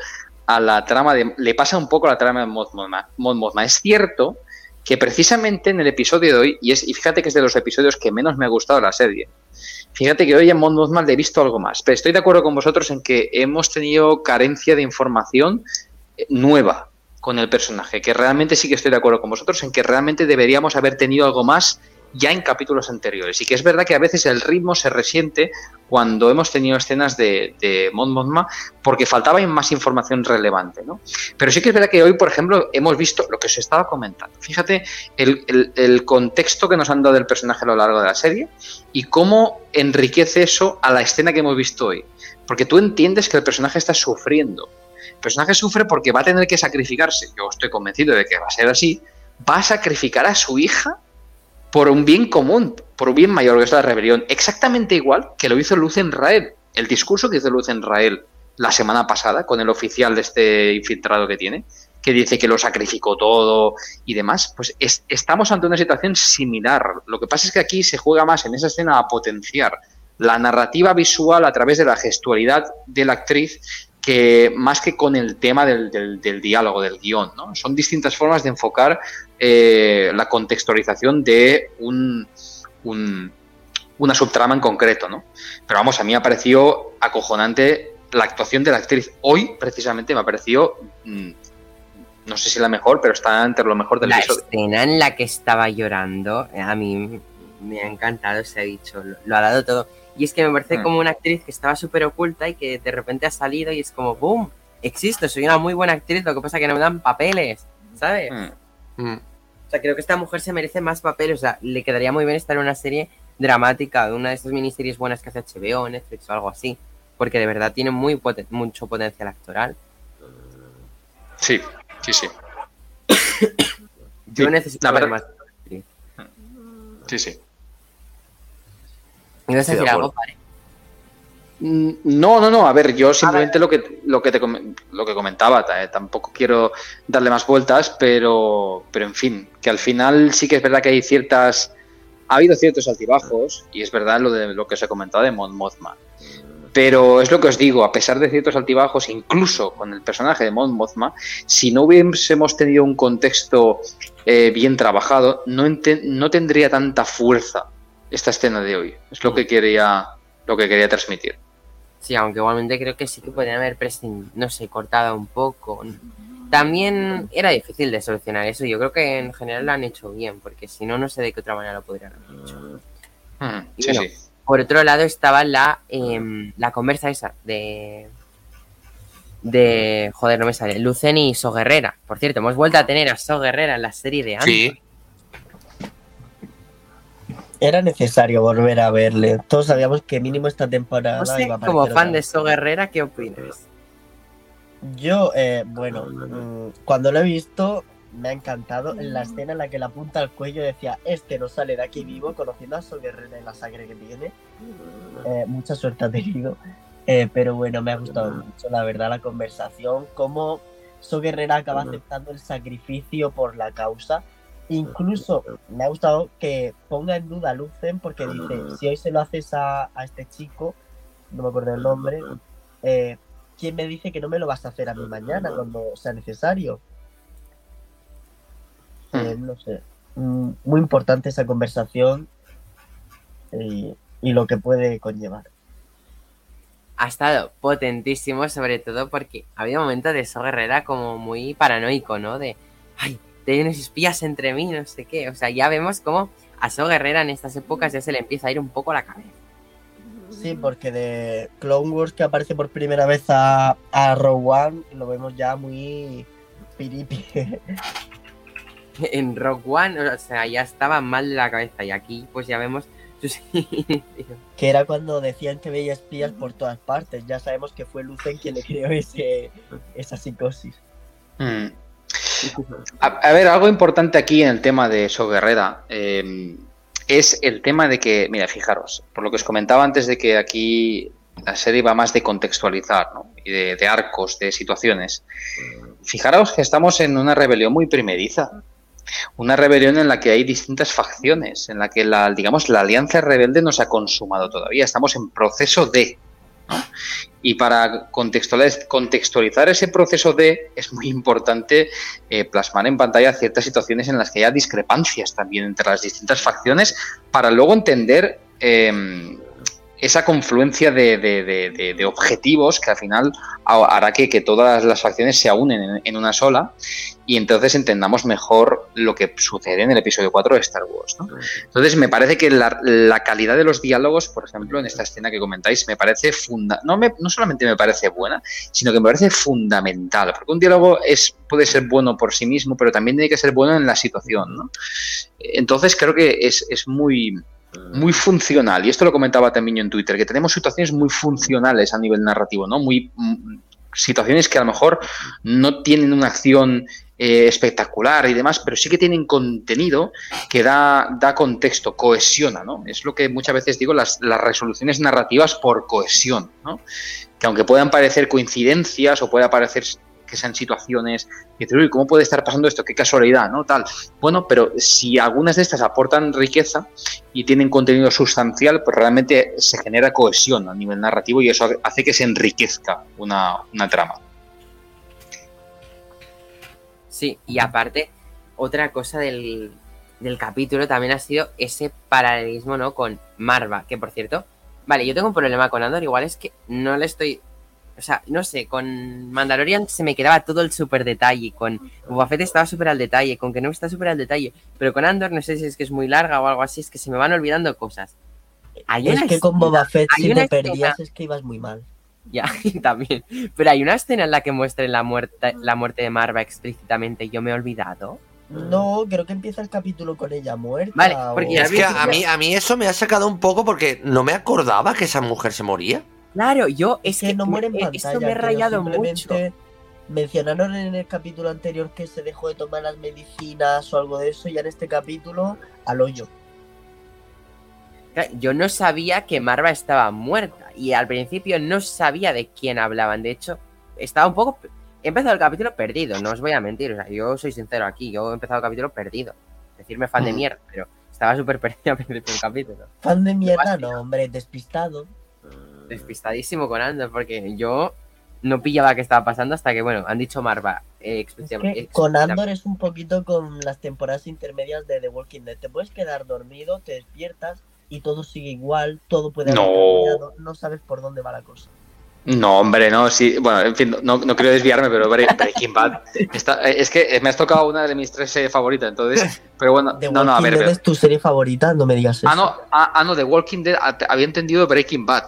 a la trama de. Le pasa un poco a la trama de Mon Mothma. Mon Mothma. Es cierto que precisamente en el episodio de hoy, y, es, y fíjate que es de los episodios que menos me ha gustado la serie. Fíjate que hoy en Mon Mothma le he visto algo más. Pero estoy de acuerdo con vosotros en que hemos tenido carencia de información eh, nueva con el personaje. Que realmente sí que estoy de acuerdo con vosotros en que realmente deberíamos haber tenido algo más ya en capítulos anteriores. Y que es verdad que a veces el ritmo se resiente cuando hemos tenido escenas de, Mon Mothma porque faltaba más información relevante, ¿no? Pero sí que es verdad que hoy, por ejemplo, hemos visto lo que os estaba comentando. Fíjate el, el- el contexto que nos han dado del personaje a lo largo de la serie y cómo enriquece eso a la escena que hemos visto hoy. Porque tú entiendes que el personaje está sufriendo. El personaje sufre porque va a tener que sacrificarse. Yo estoy convencido de que va a ser así. Va a sacrificar a su hija por un bien común, por un bien mayor, que es la rebelión. Exactamente igual que lo hizo Luz en Rael. El discurso que hizo Luz en Rael la semana pasada con el oficial de este infiltrado que tiene, que dice que lo sacrificó todo y demás, pues es- estamos ante una situación similar. Lo que pasa es que aquí se juega más en esa escena a potenciar la narrativa visual a través de la gestualidad de la actriz que más que con el tema del diálogo, del guion. ¿no? Son distintas formas de enfocar eh, la contextualización de un, un- una subtrama en concreto. ¿no? Pero vamos, a mí me ha parecido acojonante la actuación de la actriz hoy, precisamente, me ha parecido, mm, no sé si la mejor, pero está entre lo mejor del La episodio. escena en la que estaba llorando, eh, a mí me ha encantado ese ha dicho, lo, lo ha dado todo. Y es que me parece Mm. como una actriz que estaba súper oculta y que de repente ha salido y es como, ¡boom! Existo, soy una muy buena actriz, lo que pasa es que no me dan papeles, ¿sabes? Mm. Mm. O sea, creo que esta mujer se merece más papeles, o sea, le quedaría muy bien estar en una serie dramática, de una de esas miniseries buenas que hace HBO, Netflix o algo así, porque de verdad tiene muy poten- mucho potencial actoral. Sí, sí, sí. Yo Sí, necesito ver más. Sí, sí. ¿Ibas a decir algo, acuerdo. Mm, No, no, no. A ver, yo simplemente lo que lo que te lo que comentaba, ta- eh, tampoco quiero darle más vueltas, pero pero en fin, que al final sí que es verdad que hay ciertas ha habido ciertos altibajos y es verdad lo de lo que os he comentado de Mon Mothma. Pero es lo que os digo, a pesar de ciertos altibajos, incluso con el personaje de Mon Mothma, si no hubiésemos tenido un contexto eh, bien trabajado, no, no tendría tanta fuerza esta escena de hoy. Es lo que quería, lo que quería transmitir. Sí, aunque igualmente creo que sí que podrían haber no sé, cortado un poco. También era difícil de solucionar eso. Yo creo que en general lo han hecho bien, porque si no, no sé de qué otra manera lo podrían haber hecho. Mm, Y Sí, bueno, sí. Por otro lado estaba la, em, la conversa esa de... De... Joder, no me sale. Lucen y So Guerrera. Por cierto, hemos vuelto a tener a So Guerrera en la serie de antes. Sí, Era necesario volver a verle. Todos sabíamos que mínimo esta temporada No sé, iba a como fan otra de. So Guerrera, ¿qué opinas? Yo, eh, bueno, mm, cuando lo he visto, me ha encantado. En la escena en la que la apunta al cuello decía, este no sale de aquí vivo, conociendo a su guerrera y la sangre que tiene. Eh, mucha suerte ha tenido. Eh, pero bueno, me ha gustado mucho, la verdad, la conversación. Cómo So Guerrera acaba aceptando el sacrificio por la causa. Incluso me ha gustado que ponga en duda a Lucen porque dice, si hoy se lo haces a, a este chico, no me acuerdo el nombre, eh, ¿quién me dice que no me lo vas a hacer a mí mañana cuando sea necesario? Eh, no sé. Mm, Muy importante esa conversación y, y lo que puede conllevar. ha estado potentísimo, sobre todo porque ha habido momentos de So Guerrera como muy paranoico, ¿no? De, ay, te unos espías entre mí, no sé qué. O sea, ya vemos cómo a So Guerrera en estas épocas ya se le empieza a ir un poco la cabeza. Sí, porque de Clone Wars que aparece por primera vez a, a Rogue One lo vemos ya muy piripi. En Rock One, o sea, ya estaba mal de la cabeza y aquí pues ya vemos sus inicios. que era cuando decían que veía espías por todas partes. Ya sabemos que fue Lucen quien le creó ese, esa psicosis. Mm. A, ver, algo importante aquí en el tema de So Guerrera eh, es el tema de que, mira, fijaros, por lo que os comentaba antes de que aquí la serie va más de contextualizar. Y de, de arcos, de situaciones. Fijaros que estamos en una rebelión muy primeriza. Una rebelión en la que hay distintas facciones, en la que la, digamos, la alianza rebelde no se ha consumado todavía. Estamos en proceso de. Y para contextualiz- contextualizar ese proceso de es muy importante eh, plasmar en pantalla ciertas situaciones en las que haya discrepancias también entre las distintas facciones para luego entender eh, esa confluencia de, de- objetivos que al final ha- hará que, que todas las facciones se unen en, una sola y entonces entendamos mejor lo que sucede en el episodio 4 de Star Wars. ¿no? Entonces me parece que la, la calidad de los diálogos, por ejemplo, en esta escena que comentáis, me parece funda no, me- no solamente me parece buena, sino que me parece fundamental, porque un diálogo es, puede ser bueno por sí mismo, pero también tiene que ser bueno en la situación. ¿no? Entonces creo que es, es muy, muy funcional, y esto lo comentaba también yo en Twitter, que tenemos situaciones muy funcionales a nivel narrativo, ¿no? Muy mm, situaciones que a lo mejor no tienen una acción eh, espectacular y demás, pero sí que tienen contenido que da, da contexto, cohesiona, ¿no? Es lo que muchas veces digo, las, las resoluciones narrativas por cohesión, ¿no? Que aunque puedan parecer coincidencias o pueda parecer que sean situaciones que uy, ¿cómo puede estar pasando esto? Qué casualidad, ¿no? Tal. Bueno, pero si algunas de estas aportan riqueza y tienen contenido sustancial, pues realmente se genera cohesión a nivel narrativo y eso hace que se enriquezca una, una trama. Sí, y aparte, otra cosa del, del capítulo también ha sido ese paralelismo, ¿no? Con Marva, que por cierto, vale, yo tengo un problema con Andor, igual es que no le estoy O sea, no sé, con Mandalorian se me quedaba todo el súper detalle. Con Boba Fett estaba súper al detalle. Con que no está súper al detalle. Pero con Andor, no sé si es que es muy larga o algo así, es que se me van olvidando cosas. Hay Es una que con Boba Fett, hay si una te escena- perdías, es que ibas muy mal. Ya, también. Pero hay una escena en la que muestren la muerte, la muerte de Marva explícitamente y yo me he olvidado. No, creo que empieza el capítulo con ella muerta. Vale, o- porque ya Es que a mí, a mí eso me ha sacado un poco porque no me acordaba que esa mujer se moría. Claro, yo Es es que no muere en eh, pantalla. Esto me ha rayado mucho. Mencionaron en el capítulo anterior que se dejó de tomar las medicinas o algo de eso, y en este capítulo al hoyo. Yo no sabía que Marva estaba muerta y al principio no sabía de quién hablaban. De hecho, estaba un poco. He empezado el capítulo perdido, no os voy a mentir. O sea, yo soy sincero aquí. Yo he empezado el capítulo perdido. Decirme fan de Mm. mierda, pero estaba súper perdido al principio del capítulo. Fan de mierda, no, hombre, despistado. Despistadísimo con Andor porque yo no pillaba qué estaba pasando hasta que, bueno, han dicho Marva. eh, Es que con Andor es un poquito con las temporadas intermedias de The Walking Dead. Te puedes quedar dormido, te despiertas y todo sigue igual, todo puede haber No. cambiado, no sabes por dónde va la cosa. No, hombre, no, sí. Bueno, en fin, no, no quiero desviarme, pero Bre- Breaking Bad. está- eh, es que me has tocado una de mis tres series favoritas, entonces. Pero bueno, The no, Walking no, a ver. Dead pero- es tu serie favorita, no me digas eso. Ah, no, ah, ah, no, The Walking Dead. ah, Había entendido Breaking Bad.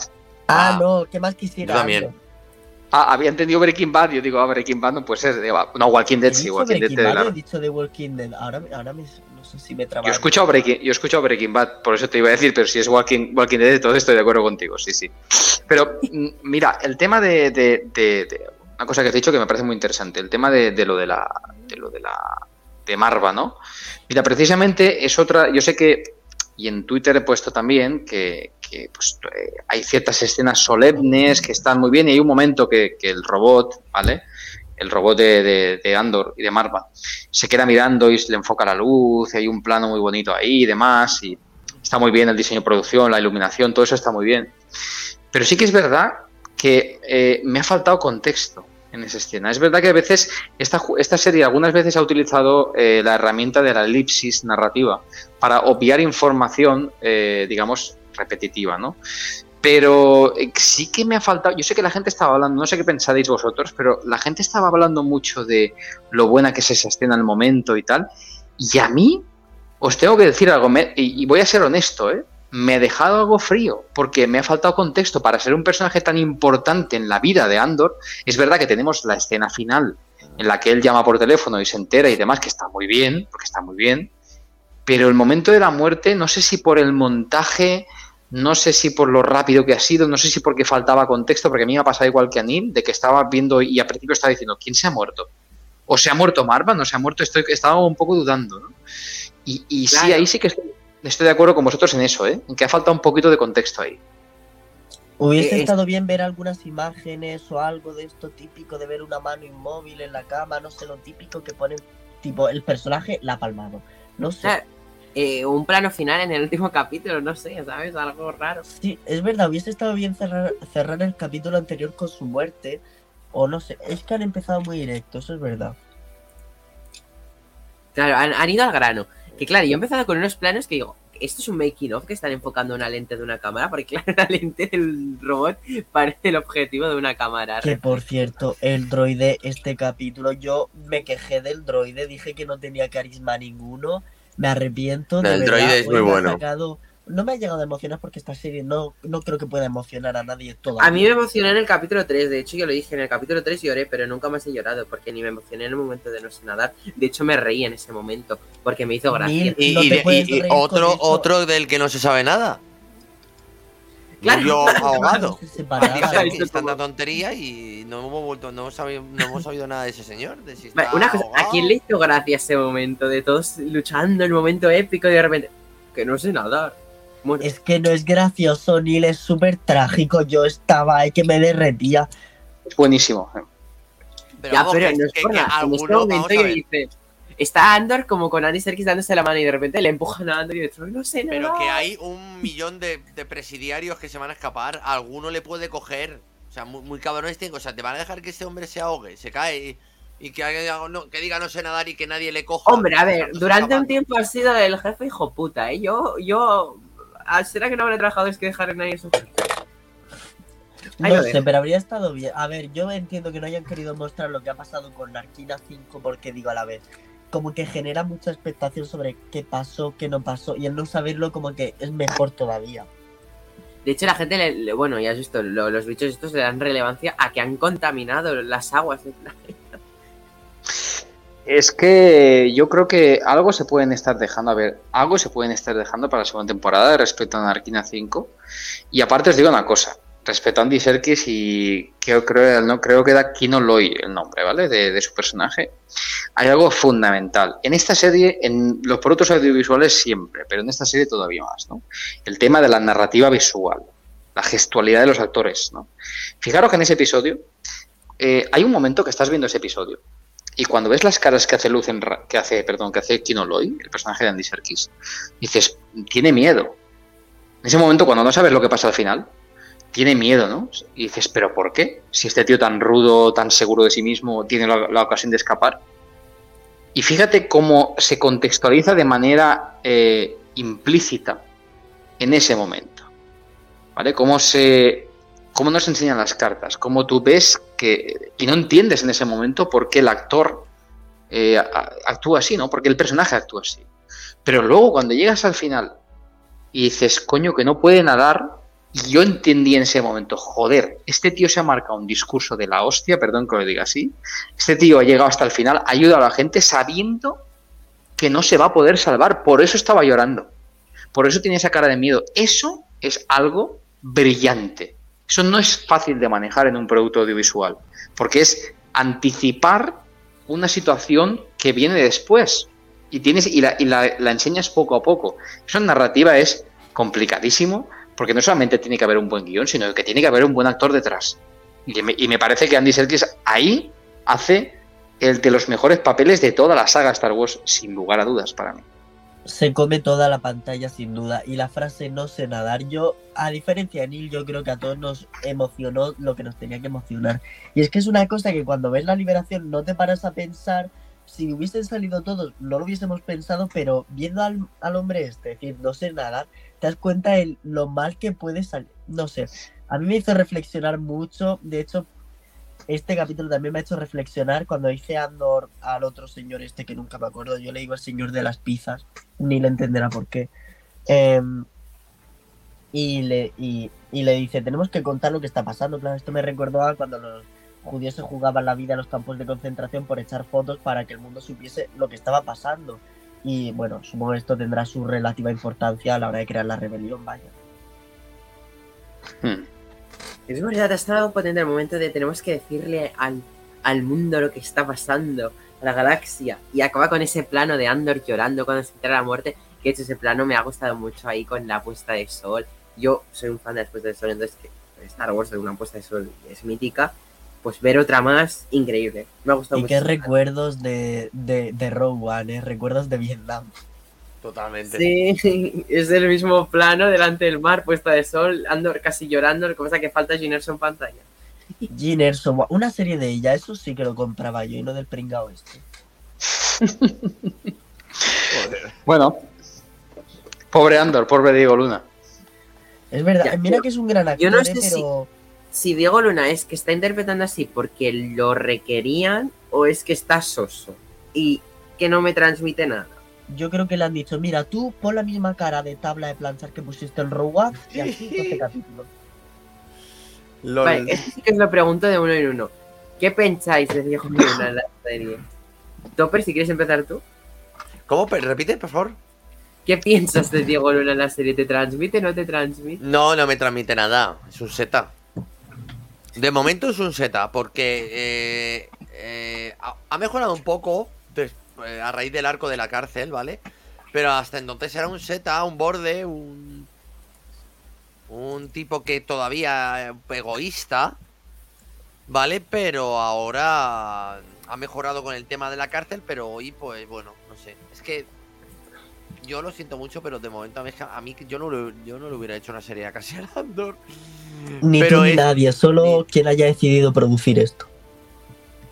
Ah, Ah, no, ¿qué más quisiera? yo también. Ah, había entendido Breaking Bad. Yo digo, ah, Breaking Bad no puede ser. No, Walking Dead sí, Walking Dead. Bad, la- he dicho The Walking Dead. Ahora, ahora me- no sé si me traba. Yo he escuchado Breaking, yo he escuchado Breaking Bad, por eso te iba a decir, pero si es Walking, Walking Dead, entonces estoy de acuerdo contigo, sí, sí. Pero mm, mira, el tema de, de- de- de- una cosa que te he dicho que me parece muy interesante, el tema de, de lo de la de lo de la de Marva, ¿no? Mira, precisamente es otra, yo sé que y en Twitter he puesto también que, pues, eh, hay ciertas escenas solemnes que están muy bien y hay un momento que, el robot, ¿vale? El robot de Andor y de Marva se queda mirando y se le enfoca la luz, y hay un plano muy bonito ahí y demás, y está muy bien el diseño de producción, la iluminación, todo eso está muy bien. Pero sí que es verdad que eh, me ha faltado contexto en esa escena. Es verdad que a veces esta, esta serie algunas veces ha utilizado eh, la herramienta de la elipsis narrativa para obviar información, eh, digamos, repetitiva, ¿no? Pero eh, sí que me ha faltado, yo sé que la gente estaba hablando, no sé qué pensáis vosotros, pero la gente estaba hablando mucho de lo buena que es esa escena en el momento y tal, y a mí os tengo que decir algo, y voy a ser honesto, ¿eh? Me he dejado algo frío, porque me ha faltado contexto para ser un personaje tan importante en la vida de Andor. Es verdad que tenemos la escena final en la que él llama por teléfono y se entera y demás, que está muy bien, porque está muy bien, pero el momento de la muerte, no sé si por el montaje, no sé si por lo rápido que ha sido, no sé si porque faltaba contexto, porque a mí me ha pasado igual que a Neil, de que estaba viendo y al principio estaba diciendo, ¿quién se ha muerto? ¿O se ha muerto Marva? ¿No se ha muerto? Estoy, estaba un poco dudando, ¿no? Y, y sí, ahí sí que estoy, estoy de acuerdo con vosotros en eso, ¿eh? En que ha faltado un poquito de contexto ahí. Hubiese Eh, es- estado bien ver algunas imágenes o algo de esto típico de ver una mano inmóvil en la cama, no sé, lo típico que ponen, tipo, el personaje la ha palmado. No sé. Ah, eh, un plano final en el último capítulo, no sé, ¿sabes? Algo raro. Sí, es verdad, hubiese estado bien cerrar, cerrar el capítulo anterior con su muerte. O no sé, es que han empezado muy directo, eso es verdad. Claro, han, han ido al grano. Que claro, yo he empezado con unos planos que digo, esto es un making of que están enfocando una lente de una cámara, porque claro, la lente del robot parece el objetivo de una cámara. Que por cierto, el droide, este capítulo, yo me quejé del droide, dije que no tenía carisma ninguno, me arrepiento. De El verdad, droide es muy bueno. sacado- no me ha llegado a emocionar porque esta serie no, no creo que pueda emocionar a nadie todavía. A mí me emocioné en el capítulo 3, de hecho yo lo dije, en el capítulo 3 lloré, pero nunca más he llorado, porque ni me emocioné en el momento de no sé nadar. De hecho me reí en ese momento, porque me hizo gracia. Mil- Y, No otro, otro del que no se sabe nada. Claro. Murió ahogado. Tanta como- tontería y no hemos vuelto, no hemos sabido, no hemos sabido nada de ese señor. De si está Una cosa, ¿a quién le hizo gracia ese momento de todos luchando, el momento épico y de repente, que no sé nadar? Bueno, Es que no es gracioso, Neil, es súper trágico. Yo estaba ahí que me derretía. Es buenísimo. Pero ya, vamos, pero que- no es que- que. En este momento ver, dice, está Andor como con Andy Serkis dándose la mano y de repente le empujan a Andor y dice, no sé nada. Pero que hay un millón de, de presidiarios que se van a escapar, alguno le puede coger. O sea, muy, muy cabrones tienen. O sea, te van a dejar que ese hombre se ahogue, se cae y, y que, haga- no, que diga no sé nadar y que nadie le coja. Hombre, a ver, durante un tiempo ha sido el jefe hijo puta, ¿eh? Yo, yo... ah, ¿Será que no habré trabajado es que dejar a nadie sufrir? Ahí No lo sé, pero habría estado bien. A ver, yo entiendo que no hayan querido mostrar lo que ha pasado con Narquina 5 porque digo a la vez, como que genera mucha expectación sobre qué pasó, qué no pasó, y el no saberlo como que es mejor todavía. De hecho, la gente, le, le- bueno, ya has visto, lo- los bichos estos le dan relevancia a que han contaminado las aguas del planeta. Es que yo creo que algo se pueden estar dejando, a ver, algo se pueden estar dejando para la segunda temporada respecto a Narquina 5. Y aparte os digo una cosa, respecto a Andy Serkis y que creo, no creo que da Kino Loy el nombre, ¿vale? De, de su personaje. Hay algo fundamental. En esta serie, en los productos audiovisuales siempre, pero en esta serie todavía más, ¿no? El tema de la narrativa visual, la gestualidad de los actores, ¿no? Fijaros que en ese episodio eh, hay un momento que estás viendo ese episodio y cuando ves las caras que hace Luz en que hace, perdón, que hace Kino Loy, el personaje de Andy Serkis, dices, tiene miedo. En ese momento, cuando no sabes lo que pasa al final, tiene miedo, ¿no? Y dices, ¿pero por qué? Si este tío tan rudo, tan seguro de sí mismo, tiene la, la ocasión de escapar. Y fíjate cómo se contextualiza de manera eh, implícita en ese momento. ¿Vale? Cómo se. Cómo nos enseñan las cartas. Cómo tú ves que. Y no entiendes en ese momento por qué el actor eh, actúa así, ¿no? Porque el personaje actúa así. Pero luego cuando llegas al final y dices, coño, que no puede nadar, y yo entendí en ese momento, joder, este tío se ha marcado un discurso de la hostia, perdón que lo diga así. Este tío ha llegado hasta el final, ha ayudado a la gente sabiendo que no se va a poder salvar. Por eso estaba llorando. Por eso tiene esa cara de miedo. Eso es algo brillante. Eso no es fácil de manejar en un producto audiovisual, porque es anticipar una situación que viene después y tienes y la, y la- la enseñas poco a poco. Eso en narrativa es complicadísimo, porque no solamente tiene que haber un buen guion, sino que tiene que haber un buen actor detrás. Y me, y me parece que Andy Serkis ahí hace el de los mejores papeles de toda la saga Star Wars, sin lugar a dudas para mí. Se come toda la pantalla sin duda. Y la frase no sé nadar, yo, a diferencia de Neil, yo creo que a todos nos emocionó lo que nos tenía que emocionar. Y es que es una cosa que cuando ves la liberación no te paras a pensar. Si hubiesen salido todos, no lo hubiésemos pensado, pero viendo al, al hombre este, decir, no sé nadar, te das cuenta de lo mal que puede salir. No sé, a mí me hizo reflexionar mucho. De hecho, este capítulo también me ha hecho reflexionar cuando hice Andor al otro señor este que nunca me acuerdo. Yo le digo el señor de las pizzas, ni le entenderá por qué. Em, y, le, y, le dice, tenemos que contar lo que está pasando. Claro, esto me recordó a cuando los judíos se jugaban la vida en los campos de concentración por echar fotos para que el mundo supiese lo que estaba pasando. Y bueno, supongo que esto tendrá su relativa importancia a la hora de crear la rebelión, vaya. Hmm. Es verdad, ha estado potente el momento de tenemos que decirle al, al mundo lo que está pasando, a la galaxia. Y acaba con ese plano de Andor llorando cuando se entera la muerte. Que de hecho ese plano me ha gustado mucho ahí con la puesta de sol. Yo soy un fan de las puestas de sol, entonces que Star Wars de una puesta de sol es mítica. Pues ver otra más, increíble. Me ha gustado Y mucho. qué recuerdos de, de, de Rogue One, ¿eh? recuerdos de Vietnam. Totalmente. Sí, es el mismo plano delante del mar, puesta de sol, Andor casi llorando, lo que pasa que falta Ginerso en pantalla. Jean Erso, buah, una serie de ella, eso sí que lo compraba yo y no del pringao este. Joder. Bueno, pobre Andor, pobre Diego Luna. Es verdad, Ya, mira yo- que es un gran actor, yo no eh, sé si- pero Si Diego Luna es que está interpretando así porque lo requerían o es que está soso y que no me transmite nada. Yo creo que le han dicho, mira, tú pon la misma cara de tabla de planchar que pusiste en Rogue One y así este capítulo. Lol. Vale, esto sí que os lo pregunto de uno en uno. ¿Qué pensáis de Diego Luna en la serie? Topper, si quieres empezar tú. ¿Cómo? Repite, por favor. ¿Qué piensas de Diego Luna en la serie? ¿Te transmite o no te transmite? No, no me transmite nada. Es un Z. De momento es un Z, porque eh, eh, ha, ha mejorado un poco des- eh, a raíz del arco de la cárcel, ¿vale? Pero hasta entonces era un Z, un borde, un. Un tipo que todavía eh, egoísta, ¿vale? Pero ahora ha mejorado con el tema de la cárcel, pero hoy, pues bueno, no sé. Es que yo lo siento mucho, pero de momento a mí, a mí yo, no lo- yo no le hubiera hecho una serie a Cassian Andor. Ni Pero tú ni es- nadie, solo ni- quien haya decidido producir esto.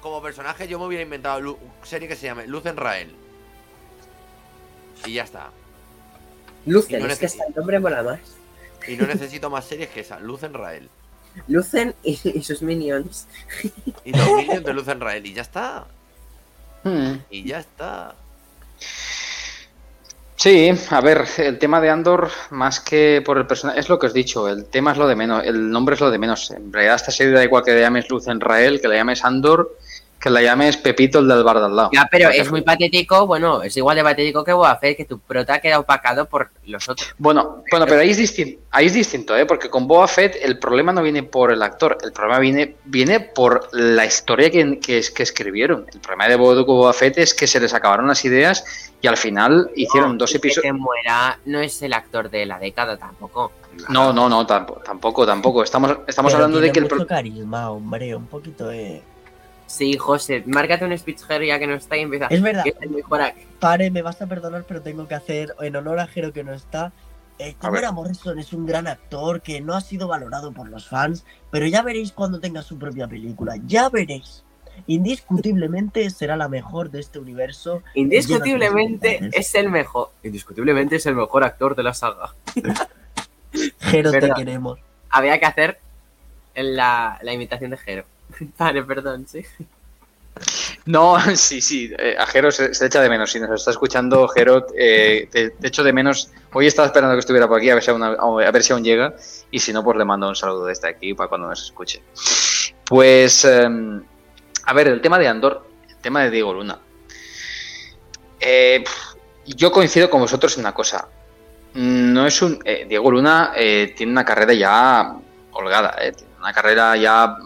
Como personaje yo me hubiera inventado lu- serie que se llame Luz en Rael. Y ya está. Lucen, no es que hasta el nombre mola más. Y no necesito más series que esa, Luz en Rael. Lucen y, y sus minions. Y los minions de Lucen Rael. Y ya está. Hmm. Y ya está. Sí, a ver, el tema de Andor, más que por el personaje, es lo que os he dicho, el tema es lo de menos, el nombre es lo de menos. En realidad, esta serie da igual que le llames Luz en Rael, que le llames Andor, que la llames Pepito el del bar de al lado. Ya, pero es muy patético, bueno, es igual de patético que Boba Fett, que tu prota queda opacado por los otros. Bueno, bueno, pero ahí es distinto, ahí es distinto, ¿eh? porque con Boba Fett el problema no viene por el actor, el problema viene, viene por la historia que, que, es- que escribieron. El problema de Boba Boba Fett es que se les acabaron las ideas y al final hicieron dos que episodios. se muera no es el actor de la década tampoco. No, no, no, tampoco, tampoco, tampoco. Estamos, estamos Pero hablando de que el mucho pro- carisma, hombre, un poquito de... Sí, José, márcate un speech Jero ya que no está y empieza. Es verdad, que es el mejor ac- Pare, me vas a perdonar, pero tengo que hacer, en honor a Jero que no está, eh, A ver. Temuera Morrison es un gran actor que no ha sido valorado por los fans, pero ya veréis cuando tenga su propia película, ya veréis. Indiscutiblemente será la mejor de este universo. Indiscutiblemente es el mejor. Indiscutiblemente es el mejor actor de la saga. Jero, te queremos. Había que hacer la, la imitación de Jero. Vale, perdón, sí. No, sí, sí, eh, a Jero se, echa de menos. Si nos está escuchando, Jero, eh, te, echo de menos. Hoy estaba esperando que estuviera por aquí a ver, si aún, llega. Y si no, pues le mando un saludo desde aquí para cuando nos escuche. Pues, eh, a ver, el tema de Andor, el tema de Diego Luna. Eh, yo coincido con vosotros en una cosa. No es un. eh, Diego Luna tiene una carrera ya holgada, tiene una carrera ya.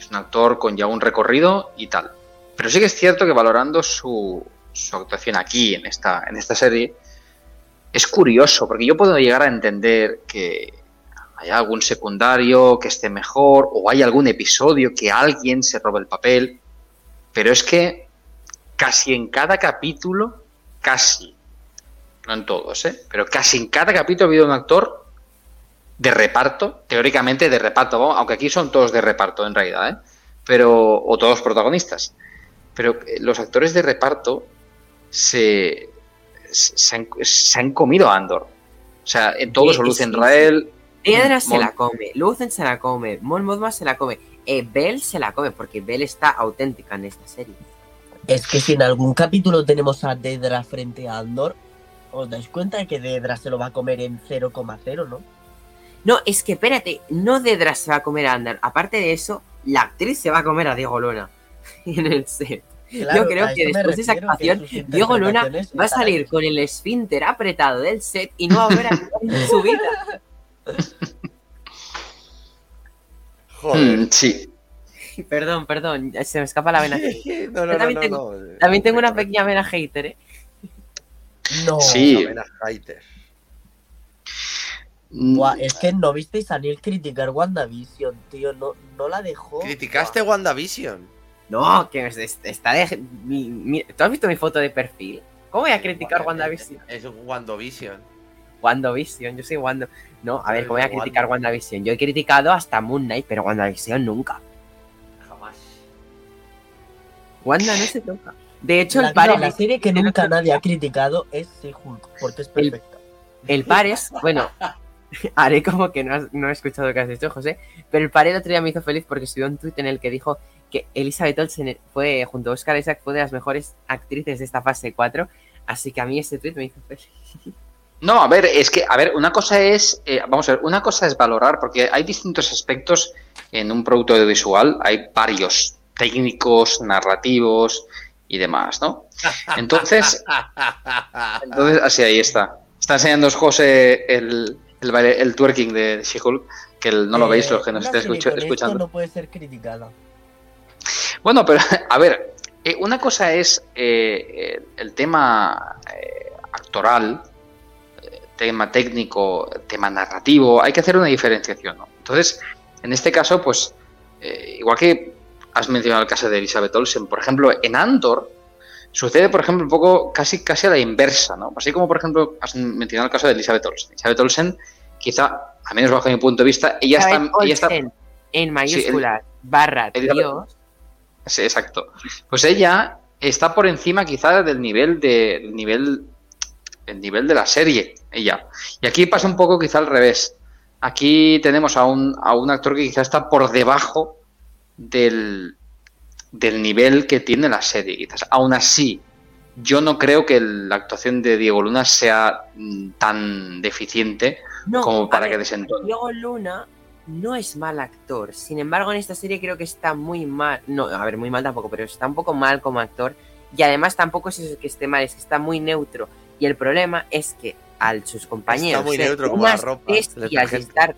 Es un actor con ya un recorrido y tal. Pero sí que es cierto que valorando su, su actuación aquí, en esta, en esta serie, es curioso, porque yo puedo llegar a entender que hay algún secundario que esté mejor, o hay algún episodio que alguien se robe el papel, pero es que casi en cada capítulo, casi, no en todos, ¿eh? pero casi en cada capítulo ha habido un actor de reparto, teóricamente de reparto, vamos, aunque aquí son todos de reparto en realidad, ¿eh? pero o todos protagonistas. Pero eh, los actores de reparto se, se, han, se han comido a Andor. O sea, en todos, Sí, Luz sí, en sí. Rael. Piedra se la come, Lucen se la come, Mon Mothma se la come, eh, Bell se la come, porque Bell está auténtica en esta serie. Es que si en algún capítulo tenemos a Dedra frente a Andor, os dais cuenta de que Dedra se lo va a comer en 0,0, ¿no? No, es que espérate, no Dedra se va a comer a Andor. Aparte de eso, la actriz se va a comer a Diego Luna en el set. Claro, Yo creo que después de esa actuación, Diego Luna va a salir con el esfínter apretado del set y no va a ver a en su vida. Joder. Mm, sí. Perdón, perdón, se me escapa la vena. no, no, también no, tengo- no. También tengo una pequeña vena hater, ¿eh? No. Sí. Una hater. Buah, es que no visteis a Neil criticar WandaVision, tío. No, no la dejó. ¿Criticaste WandaVision? No, que es- es- está de. mi- mi- ¿Tú has visto mi foto de perfil? ¿Cómo voy a criticar Wanda- WandaVision? Es un WandaVision. WandaVision, yo soy Wanda. No, a ver, ¿cómo voy a Wanda. criticar WandaVision? Yo he criticado hasta Moon Knight, pero WandaVision nunca. Jamás. Wanda no se toca. De hecho, La, el par, no, la serie que nunca nadie ha criticado es She-Hulk, porque es El- perfecta. el Pares, bueno, haré como que no, has- no he escuchado lo que has dicho, José, pero el par el otro día me hizo feliz porque subió un tuit en el que dijo que Elizabeth Olsen fue, junto a Oscar Isaac, fue de las mejores actrices de esta fase 4, así que a mí ese tuit me hizo feliz. No, a ver, es que, a ver, una cosa es, eh, vamos a ver, una cosa es valorar, porque hay distintos aspectos en un producto audiovisual, hay varios técnicos, narrativos y demás, ¿no? Entonces, entonces así ahí está. Está enseñando José el, el, baile- el twerking de She-Hulk, que no lo Eh, veis los que nos esto escuchando. no puede ser criticada. Bueno, pero a ver, eh, una cosa es eh, eh, el tema eh, actoral, eh, tema técnico, tema narrativo, hay que hacer una diferenciación, ¿no? Entonces, en este caso, pues, eh, igual que has mencionado el caso de Elizabeth Olsen, por ejemplo, en Andor sucede, por ejemplo, un poco casi, casi a la inversa, ¿no? Así como, por ejemplo, has mencionado el caso de Elizabeth Olsen. Elizabeth Olsen, quizá, al menos bajo mi punto de vista, ella está, Elizabeth ella está Olsen, en mayúsculas, barra, Elizabeth- Dios, Sí, exacto. Pues ella está por encima quizá del nivel de del nivel el nivel de la serie, ella. Y aquí pasa un poco quizá al revés. Aquí tenemos a un, a un actor que quizás está por debajo del, del nivel que tiene la serie. Quizás. Aún así, yo no creo que la actuación de Diego Luna sea mm, tan deficiente No, como para ver, que desentone. Diego Luna no es mal actor. Sin embargo, en esta serie creo que está muy mal. No, a ver, muy mal tampoco, pero está un poco mal como actor. Y además tampoco es eso que esté mal, es que está muy neutro. Y el problema es que al sus compañeros. Está muy neutro como la ropa, estar.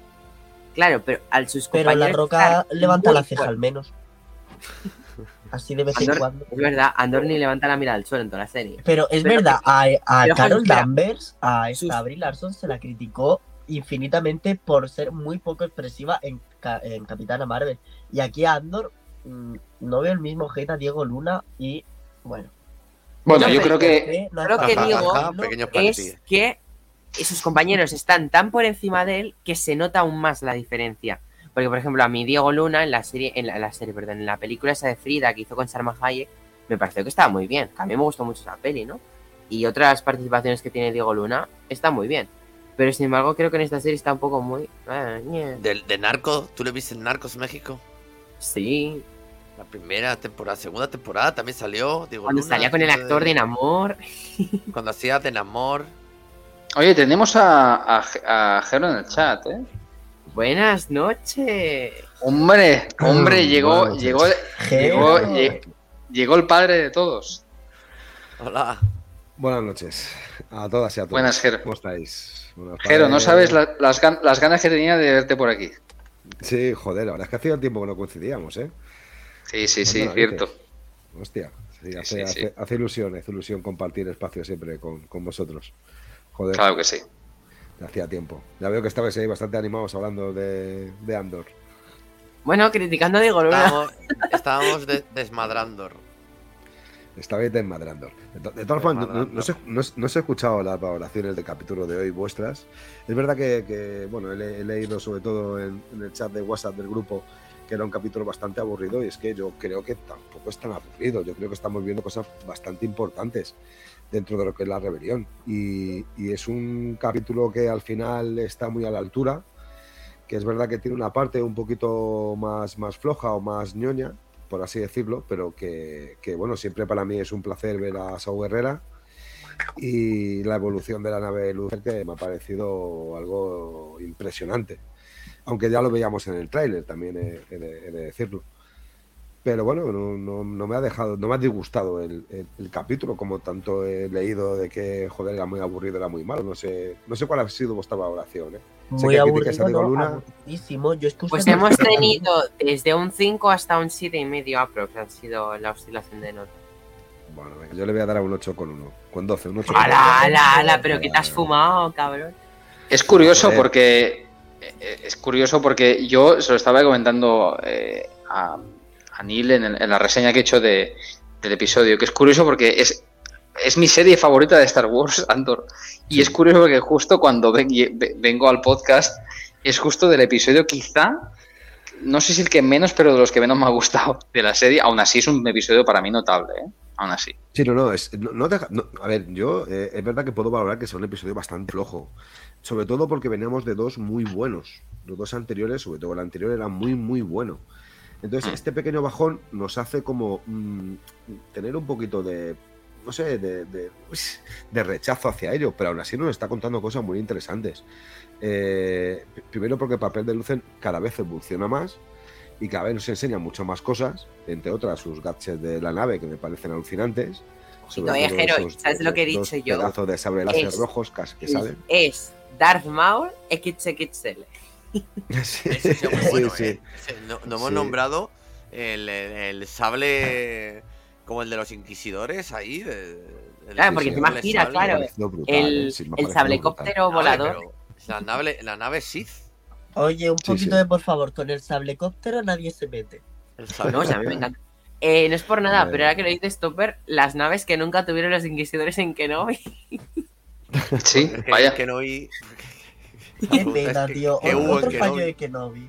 Claro, pero al sus Pero compañeros. la roca levanta la ceja al menos. Así de vez en Andor, cuando. es verdad, Andor ni levanta la mirada al suelo en toda la serie. Pero es Pero verdad, a, a pero, Carol. Danvers, a esta Brie Larson se la criticó infinitamente por ser muy poco expresiva en, Ca- en Capitana Marvel. Y aquí a Andor mm, no veo el mismo hate a Diego Luna y bueno. Bueno, No yo creo que no Lo es que pequeños Es que sus compañeros están tan por encima de él que se nota aún más la diferencia. Porque, por ejemplo, a mi Diego Luna en la serie, en la, en la serie, perdón, en la película esa de Frida que hizo con Salma Hayek, me pareció que estaba muy bien. Que a mí me gustó mucho esa peli, ¿no? Y otras participaciones que tiene Diego Luna están muy bien. Pero sin embargo, creo que en esta serie está un poco muy. ah. De, de Narco, ¿tú le viste en Narcos México? Sí. La primera temporada, segunda temporada también salió. Diego Cuando Luna, salía con el actor de Namor. Cuando hacía de Namor. Oye, tenemos a, a, a Jero en el chat, ¿eh? Buenas noches. Hombre, hombre, Mm, llegó, llegó, llegó, lle- llegó el padre de todos. Hola. Buenas noches a todas y a todos. Buenas, Jero. ¿Cómo estáis? Jero, no sabes la- las, gan- las ganas que tenía de verte por aquí. Sí, joder, la verdad es que hacía tiempo que no coincidíamos, ¿eh? Sí, sí, sí, cierto. Hostia, sí, hace, sí, sí. hace- hace ilusión, hace ilusión compartir espacio siempre con, con vosotros. Joder, Claro que sí. Hacía tiempo. Ya veo que estabais ahí bastante animados hablando de, de Andor. Bueno, criticando a Diego Luna. Estábamos, estábamos de- desmadrando. Estabais desmadrando. De, to- de todas formas, no, no- no os he- no os he escuchado las valoraciones del capítulo de hoy vuestras. Es verdad que, que, bueno, he, he leído sobre todo en, en el chat de WhatsApp del grupo que era un capítulo bastante aburrido y es que yo creo que tampoco es tan aburrido. Yo creo que estamos viendo cosas bastante importantes dentro de lo que es la rebelión. Y, y es un capítulo que al final está muy a la altura, que es verdad que tiene una parte un poquito más, más floja o más ñoña, por así decirlo, pero que, que, bueno, siempre para mí es un placer ver a Sau Herrera y la evolución de la nave Lucer que me ha parecido algo impresionante. Aunque ya lo veíamos en el tráiler, también he, he de, he de decirlo. Pero bueno, no, no- no me ha dejado, no me ha disgustado el, el- el capítulo, como tanto he leído de que joder era muy aburrido, era muy malo. No sé, no sé cuál ha sido vuestra valoración, ¿eh? Sé Muy que aburrido, ¿no? Luna. Aburridísimo. Yo escucho Pues hemos tenido desde un 5 hasta un 7 y medio aprox. Ha sido la oscilación de nota. Bueno, venga, yo le voy a dar a un 8 con 1. Con 12, un 8 con ¡Hala, 12. hala, hala! ¿Pero que te has fumado, cabrón? Es curioso Joder. porque eh, es curioso porque yo se lo estaba comentando eh, a, a Neil en, el- en la reseña que he hecho de- del episodio, que es curioso porque es, es mi serie favorita de Star Wars, Andor. Y es curioso porque justo cuando ven- ve- vengo al podcast es justo del episodio quizá, no sé si el que menos, pero de los que menos me ha gustado de la serie. Aún así es un episodio para mí notable, ¿eh? Aún así. Sí, no, no, es, no, no deja- no, a ver, yo eh, es verdad que puedo valorar que sea un episodio bastante flojo, sobre todo porque veníamos de dos muy buenos, los dos anteriores, sobre todo el anterior era muy, muy bueno. Entonces, Mm. este pequeño bajón nos hace como mm, tener un poquito de, no sé, de, de, de rechazo hacia ello, pero aún así nos está contando cosas muy interesantes. Eh, primero porque el papel de Lucen cada vez evoluciona más y cada vez nos enseña mucho más cosas, entre otras sus gadgets de la nave que me parecen alucinantes. Eh, Jero, ¿sabes lo que he dicho yo? pedazos de sable láser Es- rojos casi que salen. Es Darth Maul XXL. Ese muy bueno, sí. ¿eh? No, no hemos Sí. nombrado el, el- el sable como el de los inquisidores ahí. de- del- Claro, porque encima gira, sable. claro. Brutal, El, eh, el sablecóptero volador. La nave, la nave Sith. Oye, un poquito sí. de por favor, con el sablecóptero nadie se mete. El sable- No, o sea, a mí me encanta. Eh, no es por nada, Vale. pero ahora que lo dices, Topper, las naves que nunca tuvieron los inquisidores en Kenobi. Sí, vaya. que no oí- Qué pena, que- tío. que Otro fallo de Kenobi.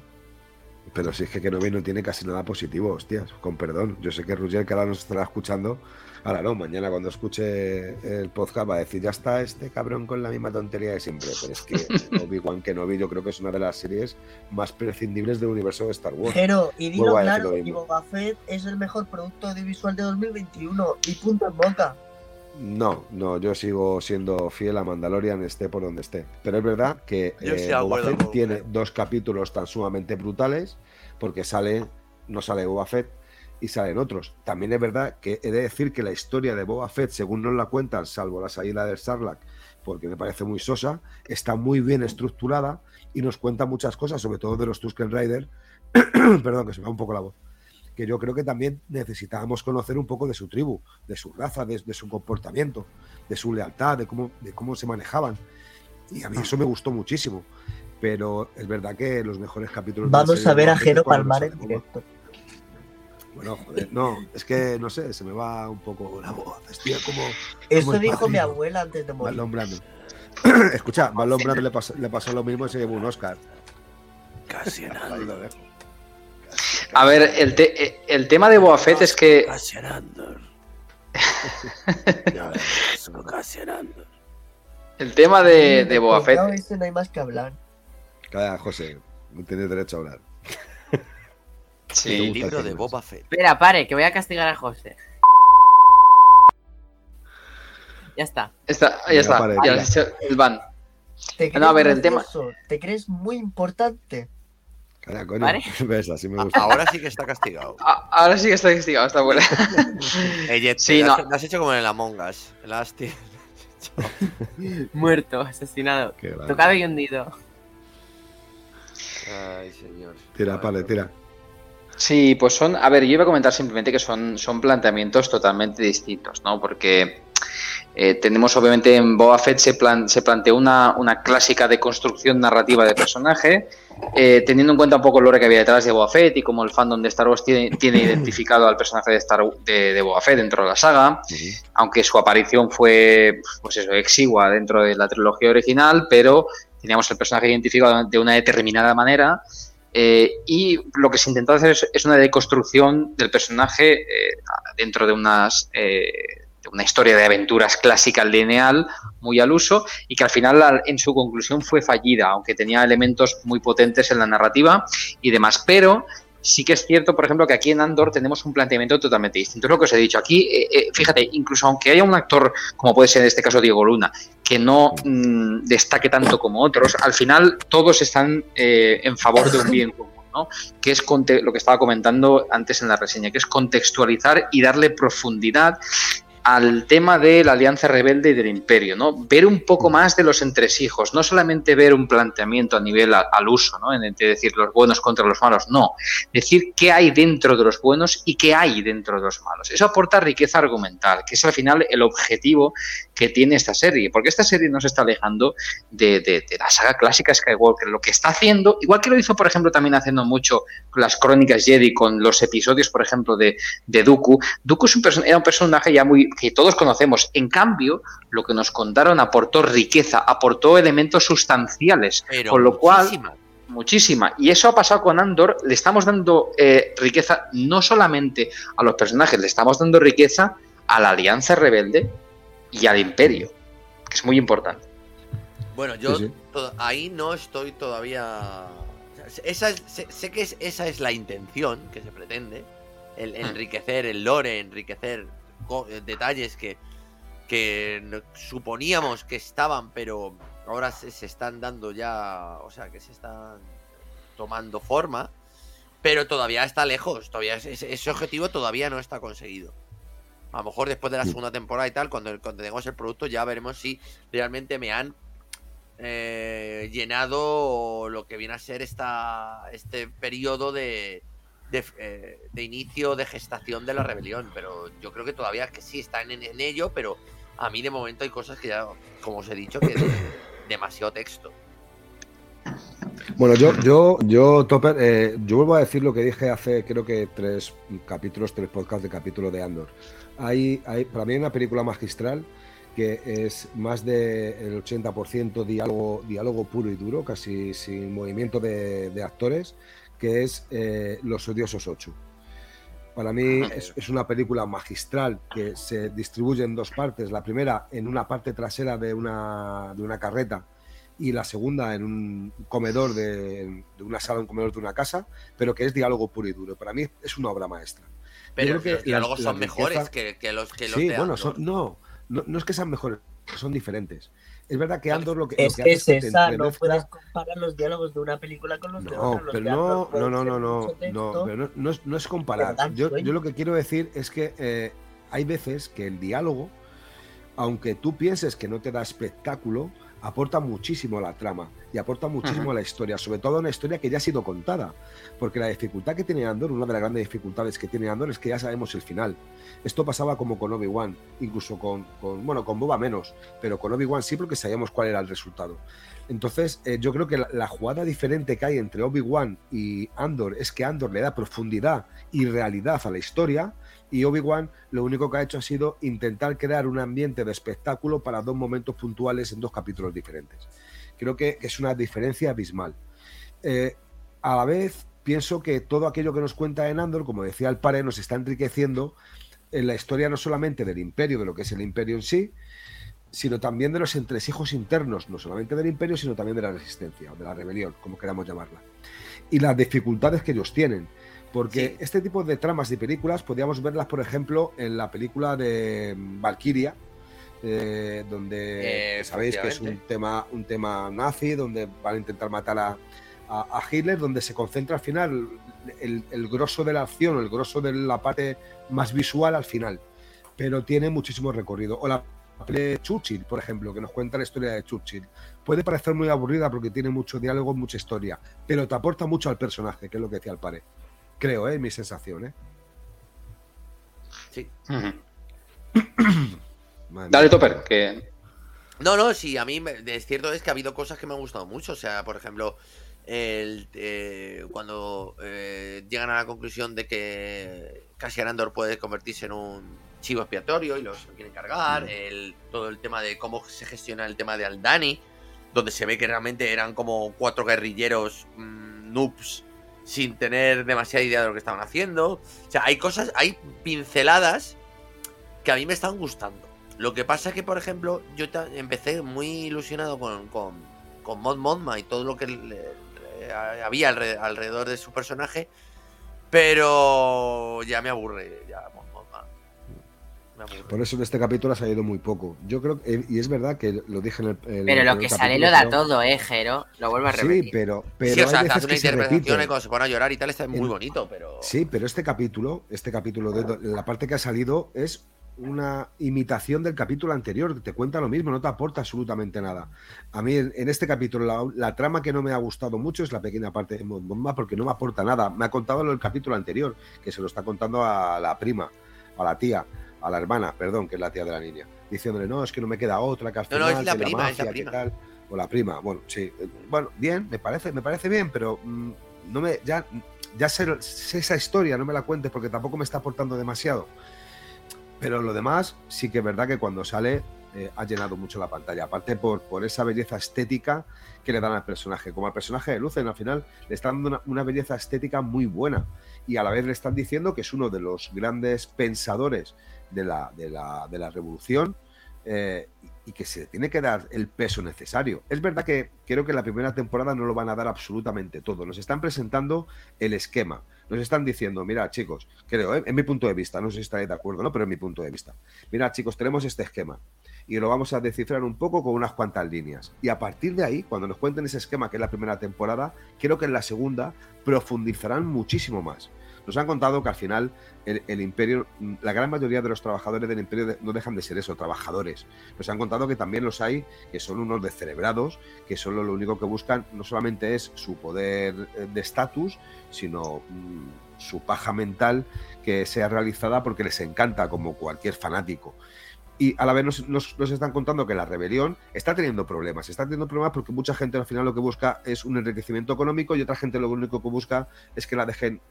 pero si es que Kenobi no tiene casi nada positivo, hostias, con perdón. Yo sé que Roger, que ahora nos estará escuchando, ahora no, mañana cuando escuche el podcast va a decir, ya está este cabrón con la misma tontería de siempre. Pero es que Obi-Wan Kenobi yo creo que es una de las series más prescindibles del universo de Star Wars. Pero, y dilo decir claro, mismo. Boba Fett es el mejor producto audiovisual de 2021 y punto en boca. No, no, yo sigo siendo fiel a Mandalorian, esté por donde esté. Pero es verdad que eh, Boba Fett tiene usted. dos capítulos tan sumamente brutales, porque sale, no sale Boba Fett y salen otros. También es verdad que he de decir que la historia de Boba Fett, según nos la cuentan, salvo la salida del Sarlacc, porque me parece muy sosa, está muy bien estructurada y nos cuenta muchas cosas, sobre todo de los Tusken Rider. Perdón, que se me va un poco la voz que yo creo que también necesitábamos conocer un poco de su tribu, de su raza, de, de su comportamiento, de su lealtad, de cómo, de cómo se manejaban. Y a mí eso me gustó muchísimo. Pero es verdad que los mejores capítulos. de la Vamos serie a ver a Jero Palmar en directo. Bueno, joder, no, es que no sé, se me va un poco la voz. Estoy como. Eso dijo mi abuela antes de morir. Marlon. Escucha, Marlon Brando le pasó, le pasó lo mismo y se llevó un Oscar. Casi dejo. A ver, el, te- eh, el tema de Boba Fett es que. Ya el tema de, de Boba Fett No, hay más que hablar. Calla, José, no tienes derecho a hablar. Sí. El libro de. Boba Fett. Espera, pare, que voy a castigar a José. Ya está. Está, ya está, ya hecho el ban. ¿Te crees No, a ver, el tema-? ¿Te crees muy importante? Calla, coño. ¿Vale? Ves, así me gusta. Ahora sí que está castigado. Ah, Ahora sí que está castigado, está buena. Eh, Jet, Sí, lo, no. has, hecho como en el Among Us. Muerto, asesinado. Tocado y hundido. Ay, señor. Tira, vale. tira. Sí, pues son, a ver, yo iba a comentar simplemente que son, son planteamientos totalmente distintos, ¿no? Porque eh, tenemos obviamente en Boba Fett se, plan, se planteó una, una clásica de construcción narrativa de personaje, eh, teniendo en cuenta un poco el lore que había detrás de Boba Fett y como el fandom de Star Wars tiene, tiene identificado al personaje de, Star, de, de Boba Fett dentro de la saga, aunque su aparición fue, pues eso, exigua dentro de la trilogía original, pero teníamos el personaje identificado de una determinada manera. eh, y lo que se intentó hacer es, es una deconstrucción del personaje eh, dentro de unas eh, una historia de aventuras clásica lineal muy al uso y que al final al- en su conclusión fue fallida, aunque tenía elementos muy potentes en la narrativa y demás. Pero sí que es cierto, por ejemplo, que aquí en Andor tenemos un planteamiento totalmente distinto. Es lo que os he dicho. Aquí, eh, eh, fíjate, incluso aunque haya un actor, como puede ser en este caso Diego Luna, que no mm, destaque tanto como otros, al final todos están eh, en favor de un bien común. ¿no? que es lo que estaba comentando antes en la reseña, que es contextualizar y darle profundidad al tema de la alianza rebelde y del imperio, ¿no? Ver un poco más de los entresijos, no solamente ver un planteamiento a nivel a- al uso, ¿no? En de decir los buenos contra los malos, no. Decir qué hay dentro de los buenos y qué hay dentro de los malos. Eso aporta riqueza argumental, que es al final el objetivo que tiene esta serie, porque esta serie no se está alejando de, de- de la saga clásica Skywalker. Lo que está haciendo, igual que lo hizo, por ejemplo, también haciendo mucho las crónicas Jedi, con los episodios, por ejemplo, de, de Dooku. Dooku es un era un personaje ya muy que todos conocemos. En cambio, lo que nos contaron aportó riqueza, aportó elementos sustanciales, Pero con lo cual muchísima. muchísima. Y eso ha pasado con Andor. Le estamos dando eh, riqueza no solamente a los personajes, le estamos dando riqueza a la Alianza Rebelde y al Imperio, que es muy importante. Bueno, yo Sí, sí. to- ahí no estoy todavía. esa es- sé, sé que es- esa es la intención que se pretende. El Hmm. enriquecer el lore, enriquecer eh, detalles que, que suponíamos que estaban, pero ahora se, se están dando ya. O sea, que se están tomando forma. Pero todavía está lejos. Todavía ese, ese objetivo todavía no está conseguido. A lo mejor después de la segunda temporada y tal, cuando, cuando tengamos el producto, ya veremos si realmente me han eh, llenado lo que viene a ser esta, este periodo de, de, eh, de inicio de gestación de la rebelión. Pero yo creo que todavía que sí están en, en ello, pero a mí de momento hay cosas que ya, como os he dicho, que de- demasiado texto. Bueno, yo, yo, yo, Topper, eh, yo vuelvo a decir lo que dije hace, creo que tres capítulos, tres podcasts de capítulo de Andor. Hay, hay, para mí hay una película magistral que es más del 80% diálogo, diálogo puro y duro, casi sin movimiento de, de actores, que es eh, Los Odiosos 8. Para mí Ajá. es, es una película magistral que se distribuye en dos partes. La primera en una parte trasera de una, de una carreta y la segunda en un comedor de, de una sala, un comedor de una casa, pero que es diálogo puro y duro. Para mí es una obra maestra. Pero creo que los diálogos son mejores riqueza- que, que los que los Sí, de bueno, son- no, no, no es que sean mejores, son diferentes. Es verdad que Andor lo que, Es lo que hace es esa, no puedes comparar los diálogos de una película con los de No, otra. Los pero de no, no, no, no, no, no, pero no, no es, no es comparar. Yo, yo lo que quiero decir es que eh, hay veces que el diálogo, aunque tú pienses que no te da espectáculo, aporta muchísimo a la trama y aporta muchísimo a la historia, sobre todo a una historia que ya ha sido contada. Porque la dificultad que tiene Andor, una de las grandes dificultades que tiene Andor es que ya sabemos el final. Esto pasaba como con Obi-Wan, incluso con, con, bueno, con Boba menos, pero con Obi-Wan sí porque sabíamos cuál era el resultado. Entonces, eh, yo creo que la, la jugada diferente que hay entre Obi-Wan y Andor es que Andor le da profundidad y realidad a la historia y Obi-Wan lo único que ha hecho ha sido intentar crear un ambiente de espectáculo para dos momentos puntuales en dos capítulos diferentes. Creo que es una diferencia abismal. Eh, a la vez, pienso que todo aquello que nos cuenta en Andor, como decía el Pare, nos está enriqueciendo en la historia no solamente del imperio, de lo que es el imperio en sí, sino también de los entresijos internos, no solamente del imperio, sino también de la resistencia o de la rebelión, como queramos llamarla. Y las dificultades que ellos tienen. Porque Sí. este tipo de tramas y películas podríamos verlas, por ejemplo, en la película de Valkyria, eh, donde Eh, sabéis que es un tema, un tema nazi, donde van a intentar matar a, a- a Hitler, donde se concentra al final el, el grosso de la acción, el grosso de la parte más visual al final. Pero tiene muchísimo recorrido. O la película de Churchill, por ejemplo, que nos cuenta la historia de Churchill. Puede parecer muy aburrida porque tiene mucho diálogo, mucha historia, pero te aporta mucho al personaje, que es lo que decía el padre. Creo, ¿eh? Mi sensación, ¿eh? Sí. Dale. Topper, que No, no, sí, a mí me- es cierto es que ha habido cosas que me han gustado mucho. O sea, por ejemplo, el, eh, cuando eh, llegan a la conclusión de que Cassian Andor puede convertirse en un chivo expiatorio y los lo quieren cargar, Mm. el, todo el tema de cómo se gestiona el tema de Aldani, donde se ve que realmente eran como cuatro guerrilleros mm, noobs sin tener demasiada idea de lo que estaban haciendo. O sea, hay cosas, hay pinceladas que a mí me están gustando. Lo que pasa es que, por ejemplo, yo empecé muy ilusionado con, con, con Mon Mothma y todo lo que había alre- alrededor de su personaje, pero ya me aburre, ya Por eso en este capítulo ha salido muy poco. Yo creo que, y es verdad que lo dije en el. en el Pero lo anterior que sale lo da pero- todo, eh, Jero. Lo vuelvo a Sí, repetir. pero, pero sí, o sea, hay hace veces una que se interpretación y cuando se pone a llorar y tal está muy En- bonito, pero... Sí, pero este capítulo, este capítulo de la parte que ha salido es una imitación del capítulo anterior, te cuenta lo mismo, no te aporta absolutamente nada. A mí en, en este capítulo la, la trama que no me ha gustado mucho es la pequeña parte de Mothma porque no me aporta nada. Me ha contado lo del capítulo anterior, que se lo está contando a la prima, a la tía, a la hermana, perdón, que es la tía de la niña, diciéndole, no, es que no me queda otra, que al No, no, final, es la que prima, es la que prima. tal". O la prima, bueno, sí. eh, Bueno, bien, me parece, me parece bien, pero mm, no me, ya, ya sé, sé esa historia, no me la cuentes porque tampoco me está aportando demasiado. Pero lo demás, sí que es verdad que cuando sale eh, ha llenado mucho la pantalla. Aparte por, por esa belleza estética que le dan al personaje. Como al personaje de Lucen, al final le están dando una, una belleza estética muy buena. Y a la vez le están diciendo que es uno de los grandes pensadores de la, de la, de la revolución. eh, y que se tiene que dar el peso necesario. Es verdad que creo que la primera temporada no lo van a dar absolutamente todo. Nos están presentando el esquema. Nos están diciendo, mira chicos, creo, ¿eh? en mi punto de vista, no sé si estaréis de acuerdo, ¿no? Pero en mi punto de vista. Mira chicos, tenemos este esquema y lo vamos a descifrar un poco con unas cuantas líneas. Y a partir de ahí, cuando nos cuenten ese esquema que es la primera temporada, creo que en la segunda profundizarán muchísimo más. Nos han contado que al final el, imperio, la gran mayoría de los trabajadores del imperio no dejan de ser eso, trabajadores. Nos han contado que también los hay que son unos descerebrados, que solo lo único que buscan no solamente es su poder eh, de estatus, sino mm, su paja mental que sea realizada porque les encanta como cualquier fanático. Y a la vez nos, nos- nos están contando que la rebelión está teniendo problemas. Está teniendo problemas porque mucha gente al final lo que busca es un enriquecimiento económico y otra gente lo único que busca es que la dejen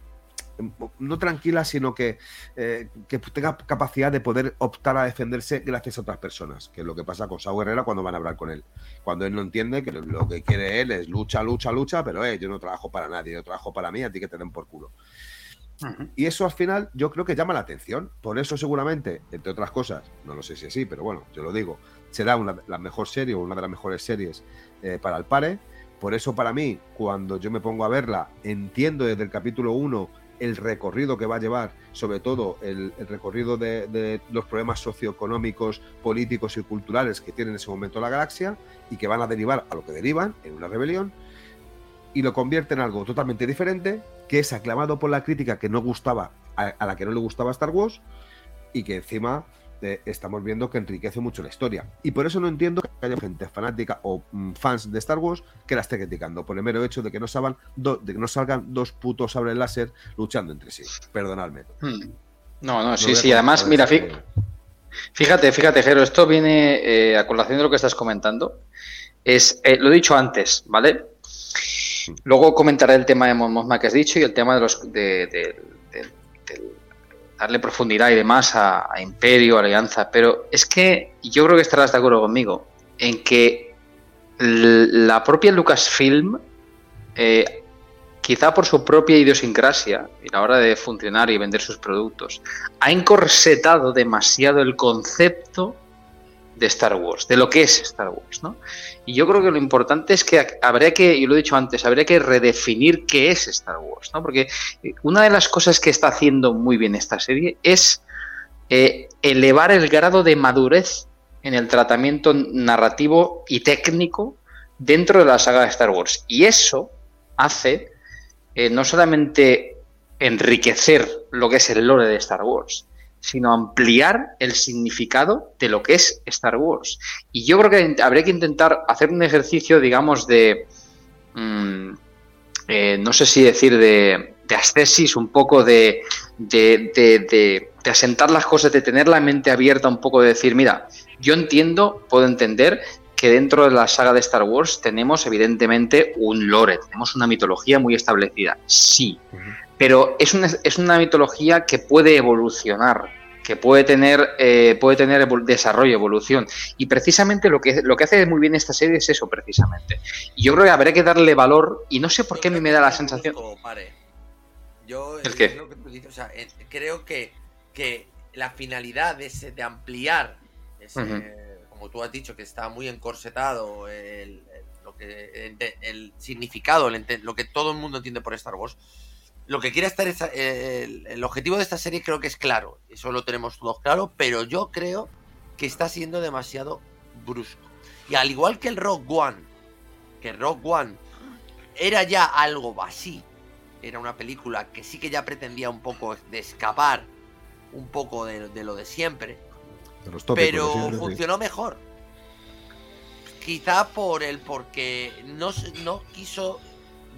no tranquila, sino que, eh, que tenga capacidad de poder optar a defenderse gracias a otras personas, que es lo que pasa con Sao Guerrera cuando van a hablar con él. Cuando él no entiende que lo que quiere él es lucha, lucha, lucha, pero eh, yo no trabajo para nadie, yo trabajo para mí, a ti que te den por culo. Y eso al final yo creo que llama la atención. Por eso seguramente, entre otras cosas, no lo sé si es así, pero bueno, yo lo digo, será una, la mejor serie o una de las mejores series eh, para el pare. Por eso para mí, cuando yo me pongo a verla, entiendo desde el capítulo 1 el recorrido que va a llevar, sobre todo el, recorrido de, los problemas socioeconómicos, políticos y culturales que tiene en ese momento la galaxia y que van a derivar a lo que derivan en una rebelión y lo convierte en algo totalmente diferente, que es aclamado por la crítica que no gustaba, a la que no le gustaba Star Wars y que encima eh, estamos viendo que enriquece mucho la historia. Y por eso no entiendo que haya gente fanática o mm, fans de Star Wars que la esté criticando, por el mero hecho de que no salgan, do, de que no salgan dos putos sables láser luchando entre sí. Perdonadme. Hmm. No, no, sí, sí. Además, mira, fí fíjate, fíjate, Jero, esto viene eh, a colación de lo que estás comentando. Es, eh, lo he dicho antes, ¿vale? Luego comentaré el tema de Mosma que has dicho y el tema de los de, de, de, darle profundidad y demás a, a, Imperio, Alianza, pero es que yo creo que estarás de acuerdo conmigo en que la propia Lucasfilm, eh, quizá por su propia idiosincrasia y la hora de funcionar y vender sus productos, ha encorsetado demasiado el concepto de Star Wars, de lo que es Star Wars, ¿no? Y yo creo que lo importante es que habría que, y lo he dicho antes, habría que redefinir qué es Star Wars, ¿no? Porque una de las cosas que está haciendo muy bien esta serie es eh, elevar el grado de madurez en el tratamiento narrativo y técnico dentro de la saga de Star Wars. Y eso hace eh, no solamente enriquecer lo que es el lore de Star Wars, sino ampliar el significado de lo que es Star Wars. Y yo creo que habría que intentar hacer un ejercicio, digamos, de, mmm, eh, no sé si decir, de, de ascesis, un poco de, de, de, de, asentar las cosas, de tener la mente abierta, un poco de decir, mira, yo entiendo, puedo entender que dentro de la saga de Star Wars tenemos evidentemente un lore, tenemos una mitología muy establecida, sí. Uh -huh pero es una, es una mitología que puede evolucionar, que puede tener, eh, puede tener evol desarrollo, evolución. Y precisamente lo que, lo que hace muy bien esta serie es eso, precisamente. Y yo creo que habría que darle valor, y no sé por qué a mí me da la sensación. Pare. Yo ¿El qué? Lo que tú dices, o sea, eh, creo que, que, la finalidad de, ese, de ampliar, ese, uh -huh. Como tú has dicho, que está muy encorsetado, el, lo que, significado, lo que todo el mundo entiende por Star Wars lo que quiere estar es, el, objetivo de esta serie creo que es claro, eso lo tenemos todos claro, pero yo creo que está siendo demasiado brusco. Y al igual que el Rock One, que Rock One era ya algo así, era una película que sí que ya pretendía un poco de escapar un poco de lo de siempre, de los tópicos, pero funcionó mejor. Quizá por el porque no, no quiso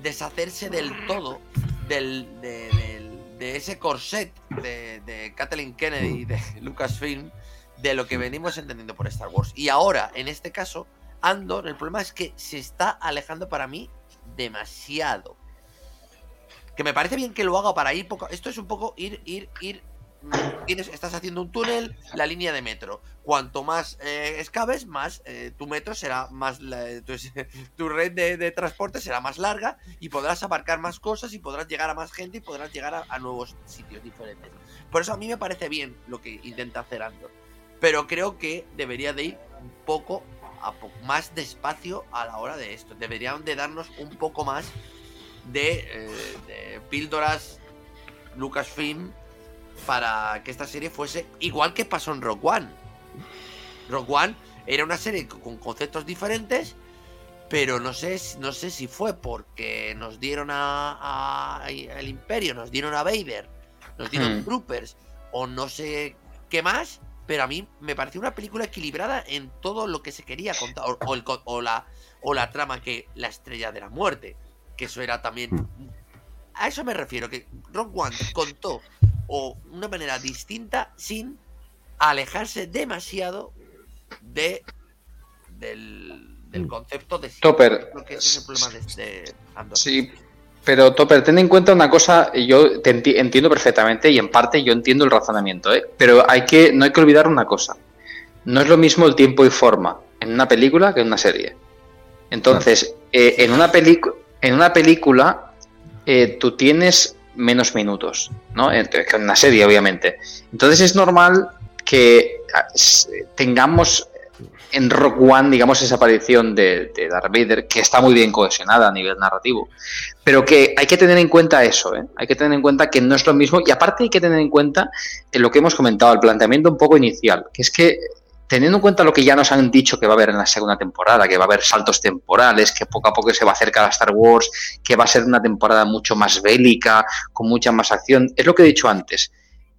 deshacerse del todo del, de, de, de, ese corset de, de Kathleen Kennedy y de Lucasfilm de lo que venimos entendiendo por Star Wars. Y ahora, en este caso, Andor, el problema es que se está alejando para mí demasiado. Que me parece bien que lo haga para ir poco. Esto es un poco ir, ir, ir. Tienes, estás haciendo un túnel, la línea de metro. Cuanto más eh, más eh, tu metro será más. Tu, red de, transporte será más larga y podrás abarcar más cosas y podrás llegar a más gente y podrás llegar a, nuevos sitios diferentes. Por eso a mí me parece bien lo que intenta hacer Andor. Pero creo que debería de ir un poco más despacio a la hora de esto. Deberían de darnos un poco más de, eh, de píldoras Lucasfilm para que esta serie fuese igual que pasó en Rock One. Rock One era una serie con conceptos diferentes, pero no sé, no sé si fue porque nos dieron a, a, a el Imperio, nos dieron a Vader, nos dieron hmm. Troopers, o no sé qué más, pero a mí me pareció una película equilibrada en todo lo que se quería contar, o, o, el, o, la, o la trama que la estrella de la muerte, que eso era también... A eso me refiero, que Rock One contó o una manera distinta sin alejarse demasiado de del, del concepto de Topper lo que es el problema de, de sí Pero Topper, ten en cuenta una cosa, y yo te enti- entiendo perfectamente y en parte yo entiendo el razonamiento, ¿eh? pero hay que, no hay que olvidar una cosa. No es lo mismo el tiempo y forma en una película que en una serie. Entonces, eh, en, una en una película eh, tú tienes menos minutos, ¿no? Que una serie, obviamente. Entonces es normal que ah, tengamos en Rock One, digamos, esa aparición de, de Darth Vader, que está muy bien cohesionada a nivel narrativo. Pero que hay que tener en cuenta eso, ¿eh? Hay que tener en cuenta que no es lo mismo. Y aparte hay que tener en cuenta eh, lo que hemos comentado, el planteamiento un poco inicial, que es que teniendo en cuenta lo que ya nos han dicho que va a haber en la segunda temporada, que va a haber saltos temporales, que poco a poco se va a acercar a Star Wars, que va a ser una temporada mucho más bélica, con mucha más acción, es lo que he dicho antes.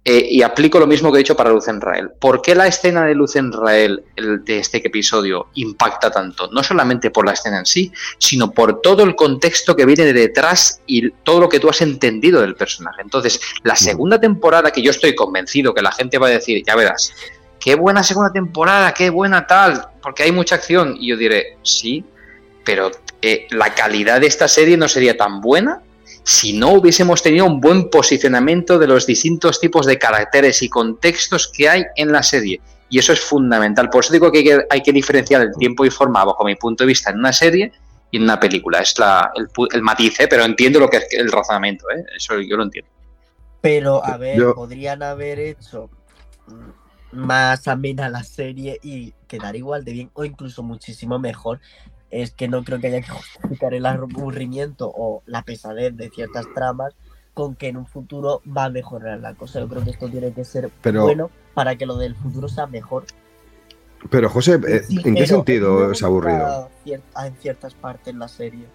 Eh, y aplico lo mismo que he dicho para Luz en Rael. ¿Por qué la escena de Luz en Rael el, de este episodio impacta tanto? No solamente por la escena en sí, sino por todo el contexto que viene de detrás y todo lo que tú has entendido del personaje. Entonces, la segunda temporada, que yo estoy convencido que la gente va a decir, ya verás, qué buena segunda temporada, qué buena tal, porque hay mucha acción. Y yo diré, sí, pero eh, la calidad de esta serie no sería tan buena si no hubiésemos tenido un buen posicionamiento de los distintos tipos de caracteres y contextos que hay en la serie. Y eso es fundamental. Por eso digo que hay que, hay que diferenciar el tiempo y forma, bajo mi punto de vista, en una serie y en una película. Es la, el, matiz, ¿eh? pero entiendo lo que es el razonamiento. ¿eh? Eso yo lo entiendo. Pero, a ver, Yo- podrían haber hecho más amena la serie y quedar igual de bien o incluso muchísimo mejor. Es que no creo que haya que justificar el aburrimiento o la pesadez de ciertas tramas con que en un futuro va a mejorar la cosa. Yo creo que esto tiene que ser Pero- bueno para que lo del futuro sea mejor. Pero José, eh, Sí, ¿en qué sentido es aburrido? en ciertas partes la serie.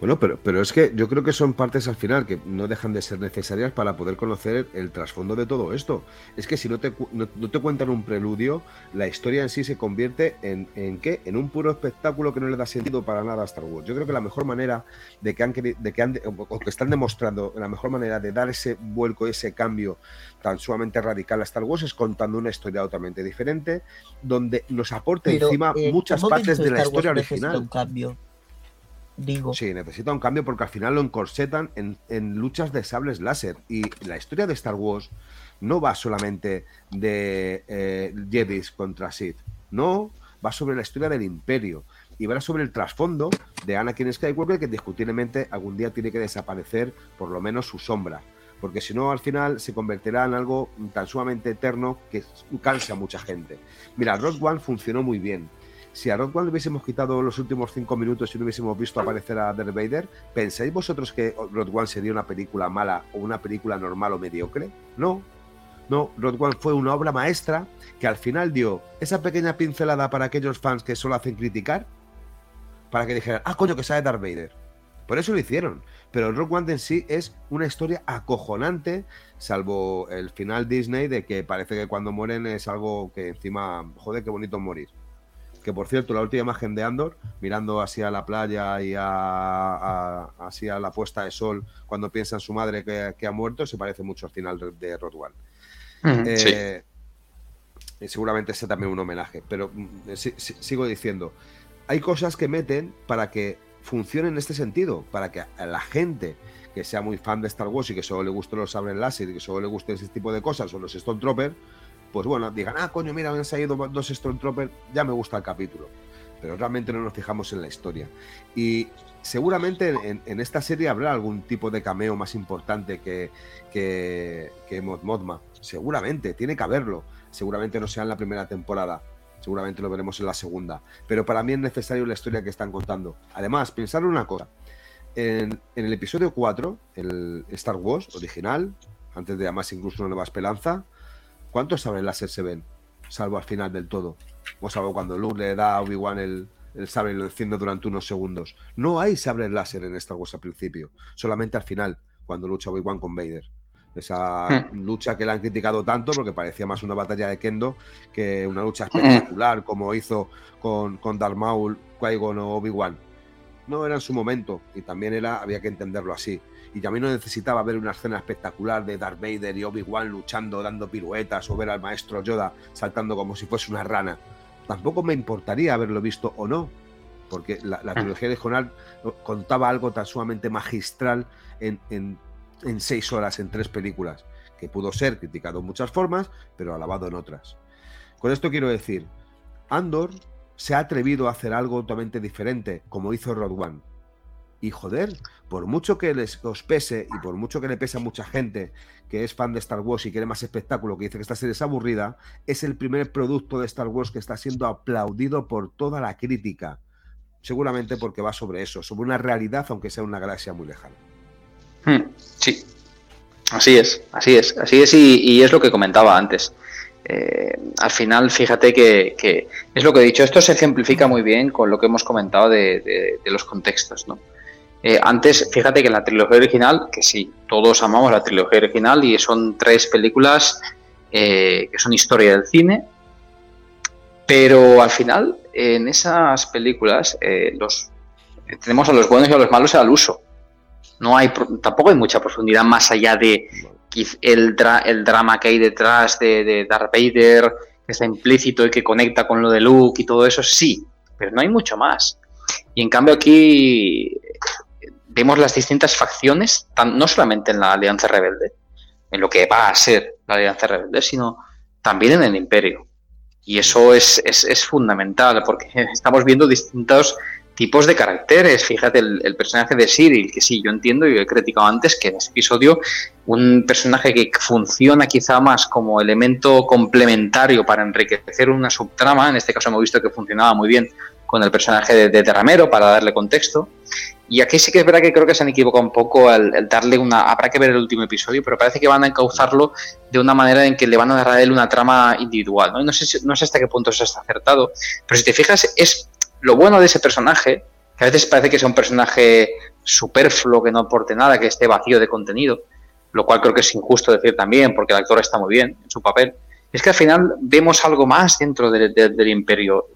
Bueno, pero, pero es que yo creo que son partes al final que no dejan de ser necesarias para poder conocer el trasfondo de todo esto. Es que si no te, no, no te cuentan un preludio, la historia en sí se convierte en, en qué? En un puro espectáculo que no le da sentido para nada a Star Wars. Yo creo que la mejor manera de que han de que han o que están demostrando la mejor manera de dar ese vuelco, ese cambio tan sumamente radical a Star Wars es contando una historia totalmente diferente, donde nos aporte Pero, encima eh, muchas ¿qué partes de la historia original. un cambio? Sí, necesita un cambio porque al final lo encorsetan en, en luchas de sables láser. Y la historia de Star Wars no va solamente de eh, Jedis contra Sith. No, va sobre la historia del Imperio. Y va sobre el trasfondo de Anakin Skywalker que discutiblemente algún día tiene que desaparecer por lo menos su sombra. Porque si no, al final se convertirá en algo tan sumamente eterno que cansa a mucha gente. Mira, Rogue One funcionó muy bien. Si a Rogue One le hubiésemos quitado los últimos cinco minutos y no hubiésemos visto aparecer a Darth Vader, ¿pensáis vosotros que Rogue One sería una película mala o una película normal o mediocre? No. No, Rogue One fue una obra maestra que al final dio esa pequeña pincelada para aquellos fans que solo hacen criticar, para que dijeran, ah, coño, que sabe Darth Vader. Por eso lo hicieron. Pero Rogue One en sí es una historia acojonante, salvo el final Disney de que parece que cuando mueren es algo que encima, joder, qué bonito morir. Que por cierto, la última imagen de Andor, mirando hacia la playa y a, a- hacia la puesta de sol, cuando piensa en su madre que, que ha muerto, se parece mucho al final de, Rogue One. Eh, y seguramente sea también un homenaje, pero mm, si- si- sigo diciendo, hay cosas que meten para que funcione en este sentido, para que a la gente que sea muy fan de Star Wars y que solo le gusten los sables láser y que solo le guste ese tipo de cosas o los Stormtroopers, pues bueno, digan, ah, coño, mira, han salido dos Stormtroopers, ya me gusta el capítulo. Pero realmente no nos fijamos en la historia. Y seguramente en, en esta serie habrá algún tipo de cameo más importante que, que, que Mod Mothma. Seguramente, tiene que haberlo. Seguramente no sea en la primera temporada. Seguramente lo veremos en la segunda. Pero para mí es necesario la historia que están contando. Además, pensar en una cosa. En, en el episodio 4, el Star Wars original, antes de llamarse incluso una nueva esperanza, ¿cuántos sables láser se ven? Salvo al final del todo. O salvo cuando Luke le da a Obi-Wan el, el sable y lo enciende durante unos segundos. No hay sables láser en Star Wars al principio. Solamente al final, cuando lucha Obi-Wan con Vader. Esa lucha que le han criticado tanto porque parecía más una batalla de Kendo que una lucha espectacular como hizo con, con Darth Maul, Qui-Gon o Obi-Wan. No era en su momento y también era, había que entenderlo así. Y también no necesitaba ver una escena espectacular de Darth Vader y Obi-Wan luchando, dando piruetas o ver al maestro Yoda saltando como si fuese una rana. Tampoco me importaría haberlo visto o no. porque la, la trilogía original contaba algo tan sumamente magistral en, en- en seis horas, en tres películas, que pudo ser criticado en muchas formas, pero alabado en otras. Con esto quiero decir, Andor se ha atrevido a hacer algo totalmente diferente, como hizo Rogue One. Y joder, por mucho que les os pese y por mucho que le pese a mucha gente que es fan de Star Wars y quiere más espectáculo, que dice que esta serie es aburrida, es el primer producto de Star Wars que está siendo aplaudido por toda la crítica. Seguramente porque va sobre eso, sobre una realidad, aunque sea una galaxia muy lejana. Hmm, Sí, así es, así es, así es y, es lo que comentaba antes. Eh, al final, fíjate que, es lo que he dicho, esto se ejemplifica muy bien con lo que hemos comentado de- de los contextos, ¿no? Eh, antes, fíjate que en la trilogía original, que sí, todos amamos la trilogía original y son tres películas eh, que son historia del cine, pero al final, en esas películas, eh, tenemos a los buenos y a los malos al uso. No hay, tampoco hay mucha profundidad más allá de el, dra- el drama que hay detrás de, de Darth Vader, que está implícito y que conecta con lo de Luke y todo eso, sí, pero no hay mucho más. Y en cambio aquí vemos las distintas facciones, no solamente en la Alianza Rebelde, en lo que va a ser la Alianza Rebelde, sino también en el Imperio. Y eso es, es- es fundamental, porque estamos viendo distintos tipos de caracteres. Fíjate, el, personaje de Cyril, que sí, yo entiendo y he criticado antes que en este episodio un personaje que funciona quizá más como elemento complementario para enriquecer una subtrama, en este caso hemos visto que funcionaba muy bien con el personaje de, de Terramero para darle contexto. Y aquí sí que es verdad que creo que se han equivocado un poco al, darle una... Habrá que ver el último episodio, pero parece que van a encauzarlo de una manera en que le van a dar a él una trama individual. ¿no? No, sé, no sé hasta qué punto eso está acertado, pero si te fijas, es lo bueno de ese personaje, que a veces parece que sea un personaje superfluo, que no aporte nada, que esté vacío de contenido, lo cual creo que es injusto decir también, porque el actor está muy bien en su papel, es que al final vemos algo más dentro de- de- del imperio.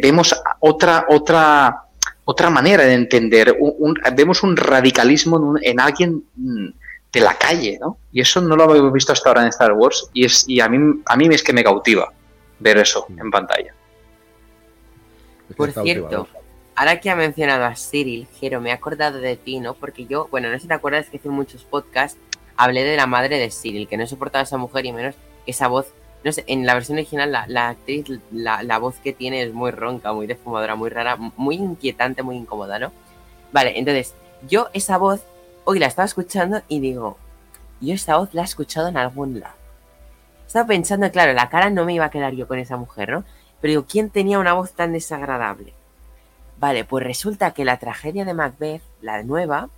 Vemos otra, otra, otra manera de entender, un- un- vemos un radicalismo en, un- en alguien mm, de la calle, ¿no? Y eso no lo habíamos visto hasta ahora en Star Wars y, es, y a, mí, a mí es que me cautiva ver eso en pantalla. Por cierto, ahora que ha mencionado a Cyril, Jero, me he acordado de ti, ¿no? Porque yo, bueno, no sé si te acuerdas que hace muchos podcasts hablé de la madre de Cyril, que no soportaba a esa mujer y menos esa voz. No sé, en la versión original la, la actriz, la, la voz que tiene es muy ronca, muy defumadora, muy rara, muy inquietante, muy incómoda, ¿no? Vale, entonces, yo esa voz, hoy la estaba escuchando y digo, yo esta voz la he escuchado en algún lado. Estaba pensando, claro, la cara no me iba a quedar yo con esa mujer, ¿no? Pero digo, ¿quién tenía una voz tan desagradable? Vale, pues resulta que la tragedia de Macbeth, la nueva,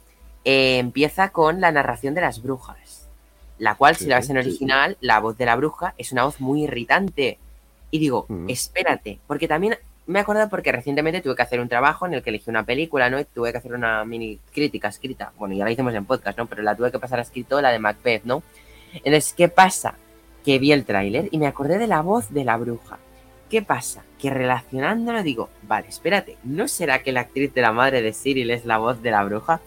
eh, empieza con la narración de las brujas. La cual, si la ves en sí, sí. original, la voz de la bruja es una voz muy irritante. Y digo, Ujú. espérate, porque también me he acordado porque recientemente tuve que hacer un trabajo en el que elegí una película, ¿no? Y tuve que hacer una mini crítica escrita. Bueno, ya la hicimos en podcast, ¿no? Pero la tuve que pasar a escrito, la de Macbeth, ¿no? Entonces, ¿qué pasa? Que vi el tráiler y me acordé de la voz de la bruja. ¿Qué pasa? Que relacionándolo digo, vale, espérate, ¿no será que la actriz de la madre de Cyril es la voz de la bruja?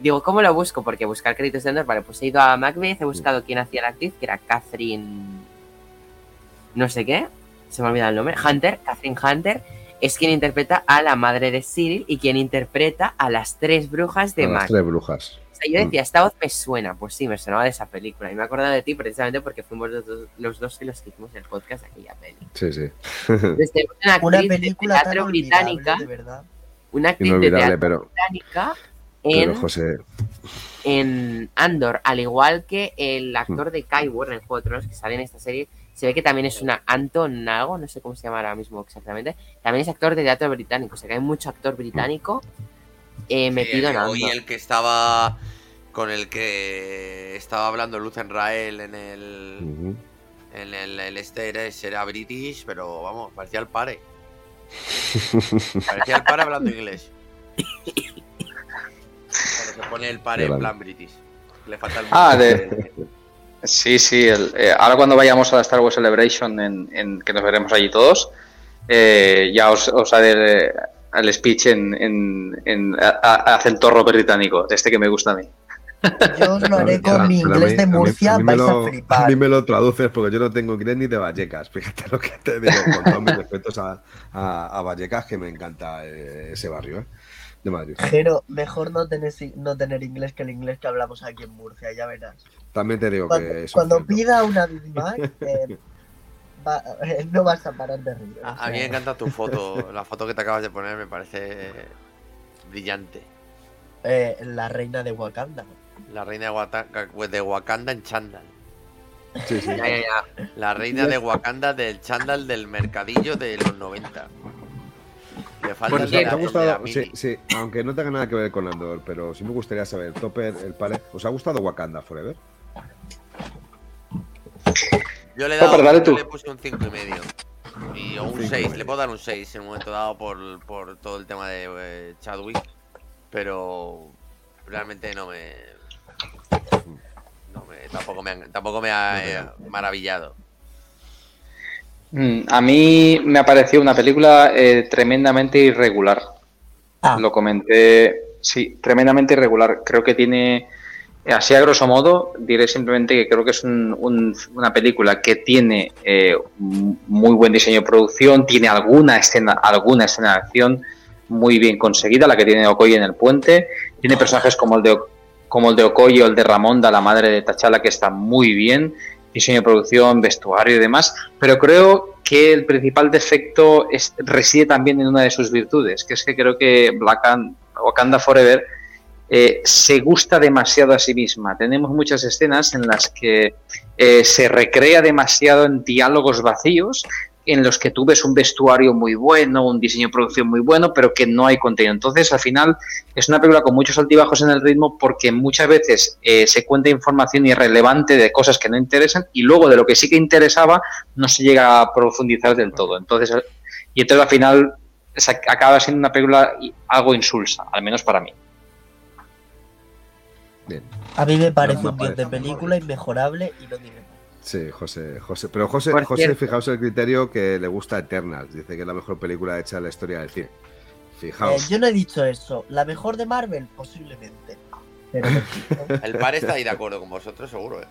Digo, ¿cómo lo busco? Porque buscar créditos de Andor, vale, pues he ido a Macbeth, he buscado quién hacía la actriz, que era Catherine... No sé qué, se me ha olvidado el nombre, Hunter, Catherine Hunter, es quien interpreta a la madre de Cyril y quien interpreta a las tres brujas de A las tres brujas. O sea, yo decía, esta voz me suena, pues sí, me sonaba de esa película. Y me he acordado de ti precisamente porque fuimos los dos, los dos los que hicimos el podcast de aquella peli. Sí, sí. Entonces, tenemos una actriz de película tan teatro británica, de verdad. una actriz de teatro pero, británica pero en, José, en Andor, al igual que el actor de Kyber en el Juego de Tronos que sale en esta serie, se ve que también es una Anton algo, no sé cómo se llama ahora mismo exactamente, también es actor de teatro británico, o sea que hay mucho actor británico eh, metido en Andor. el que estaba con el que estaba hablando Luz en Rael en el en el, el este era, era british, pero vamos, parecía el pare. Parecía el pare hablando inglés. Cuando se pone el pare en plan british. Le falta el Ah, de- Sí, sí. el- eh, ahora cuando vayamos a la Star Wars Celebration, en, en- que nos veremos allí todos, eh, ya os, os haré el speech en, en, en a- a- acento británico, este que me gusta a mí. Yo os lo haré Pero con mi mí- inglés de a mí- Murcia, a mí me vais lo- a flipar. A mí me lo traduces porque yo no tengo inglés ni de Vallecas. Fíjate lo que te digo, con todos mis respetos a, a- a Vallecas, que me encanta eh, ese barrio ¿eh? De Madrid. Pero mejor no tener, no tener inglés que el inglés que hablamos aquí en Murcia, ya verás. También te digo Cuando, que eso cuando pida una Big Mac, eh, va- eh, no vas a parar de reír. o A, a mí me encanta tu foto. La foto que te acabas de poner me parece brillante. eh, la reina de Wakanda. La reina de, Wata- de Wakanda en chándal. Sí, sí. Ya, ya, ya. La reina de Wakanda del chándal del mercadillo de los 90. Le falta Bueno, ¿te ha gustado? Sí, sí, aunque no tenga nada que ver con Andor, pero sí me gustaría saber, Topper, el pale, ¿os ha gustado Wakanda Forever? Yo le he Topper, dado, dale yo tú. le puse un 5 y medio. Y, o un Cinco y 6, medio. le puedo dar un 6 en un momento dado por, por todo el tema de eh, Chadwick. Pero realmente no me. No me tampoco me, han- tampoco me ha eh, maravillado. Mm, A mí me ha parecido una película eh, tremendamente irregular. Ah, Lo comenté, sí, tremendamente irregular. Creo que tiene, así a grosso modo, diré simplemente que creo que es un- un- una película que tiene eh, muy buen diseño de producción, tiene alguna escena, alguna escena de acción muy bien conseguida, la que tiene Okoye en el puente, tiene personajes como el de como el de Okoye o el de Ramonda, la madre de Tachala, que está muy bien, diseño de producción, vestuario y demás, pero creo que el principal defecto es- reside también en una de sus virtudes, que es que creo que Black and, Wakanda Forever eh, se gusta demasiado a sí misma. Tenemos muchas escenas en las que eh, se recrea demasiado en diálogos vacíos, en los que tú ves un vestuario muy bueno, un diseño de producción muy bueno, pero que no hay contenido. Entonces, al final, es una película con muchos altibajos en el ritmo porque muchas veces eh, se cuenta información irrelevante de cosas que no interesan y luego de lo que sí que interesaba no se llega a profundizar del todo. Entonces, y entonces al final acaba siendo una película algo insulsa, al menos para mí. Bien. a mí me parece un 10 de película inmejorable y no diré. Sí, José, José. Pero José, Por José, cierto. fijaos el criterio que le gusta Eternals. Dice que es la mejor película hecha en la historia del cine. Eh, Fijaos. yo no he dicho eso. ¿La mejor de Marvel? Posiblemente. Pero El par está ahí de acuerdo con vosotros, seguro. ¿eh?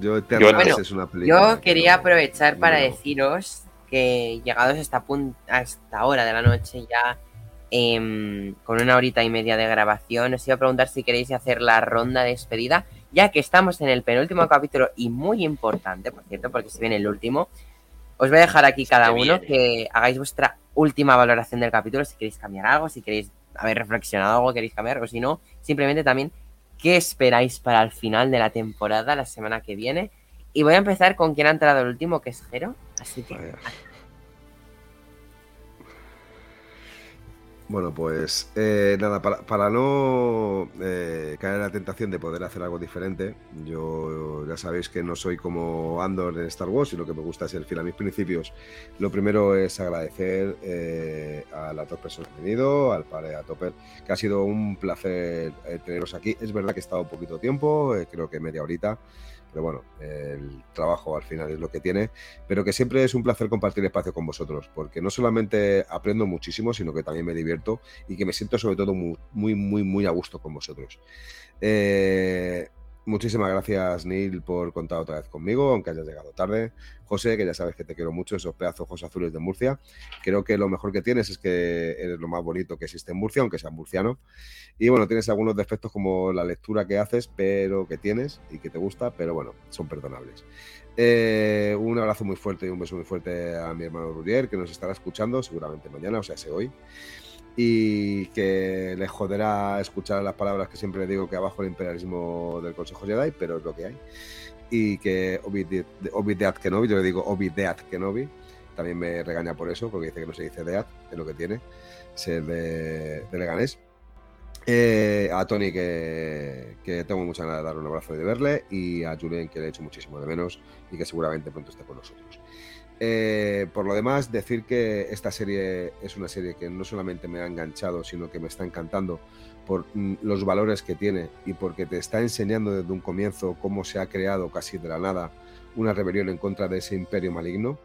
Yo Eternals Bueno, es una película. Yo quería aprovechar para deciros que llegados a esta, pun- a esta hora de la noche ya em, con una horita y media de grabación, os iba a preguntar si queréis hacer la ronda de despedida, ya que estamos en el penúltimo capítulo y muy importante, por cierto, porque se viene el último. Os voy a dejar aquí cada uno viene. que hagáis vuestra última valoración del capítulo, si queréis cambiar algo, si queréis haber reflexionado algo, queréis cambiar, o si no, simplemente también qué esperáis para el final de la temporada, la semana que viene. Y voy a empezar con quien ha entrado el último, que es Jero. Así que. Bueno, pues eh, nada, para, para no eh, caer en la tentación de poder hacer algo diferente, yo ya sabéis que no soy como Andor en Star Wars y lo que me gusta es el fiel a mis principios. Lo primero es agradecer eh, a las dos personas que han venido, al padre, a Topper, que ha sido un placer eh, teneros aquí. Es verdad que he estado poquito tiempo, eh, creo que media horita, pero bueno, el trabajo al final es lo que tiene pero que siempre es un placer compartir espacio con vosotros, porque no solamente aprendo muchísimo, sino que también me divierto y que me siento sobre todo muy, muy, muy, muy a gusto con vosotros. Eh, muchísimas gracias, Neil, por contar otra vez conmigo, aunque hayas llegado tarde. José, que ya sabes que te quiero mucho, esos pedazos ojos azules de Murcia. Creo que lo mejor que tienes es que eres lo más bonito que existe en Murcia, aunque seas murciano. Y bueno, tienes algunos defectos como la lectura que haces, pero que tienes y que te gusta, pero bueno, son perdonables. Eh, un abrazo muy fuerte y un beso muy fuerte a mi hermano Rurier, que nos estará escuchando seguramente mañana, o sea, sé hoy. Y que le joderá escuchar las palabras que siempre digo que abajo el imperialismo del Consejo Jedi, pero es lo que hay. Y que Obi Deat Kenobi, yo le digo Obi Deat Kenobi, también me regaña por eso, porque dice que no se dice Deat, es lo que tiene, ser de, de Leganés. Eh, a Tony, que, que tengo mucha ganas de darle un abrazo y de verle, y a Julien, que le he hecho muchísimo de menos y que seguramente pronto esté con nosotros. Eh, por lo demás, decir que esta serie es una serie que no solamente me ha enganchado, sino que me está encantando por mm, los valores que tiene y porque te está enseñando desde un comienzo cómo se ha creado casi de la nada una rebelión en contra de ese imperio maligno.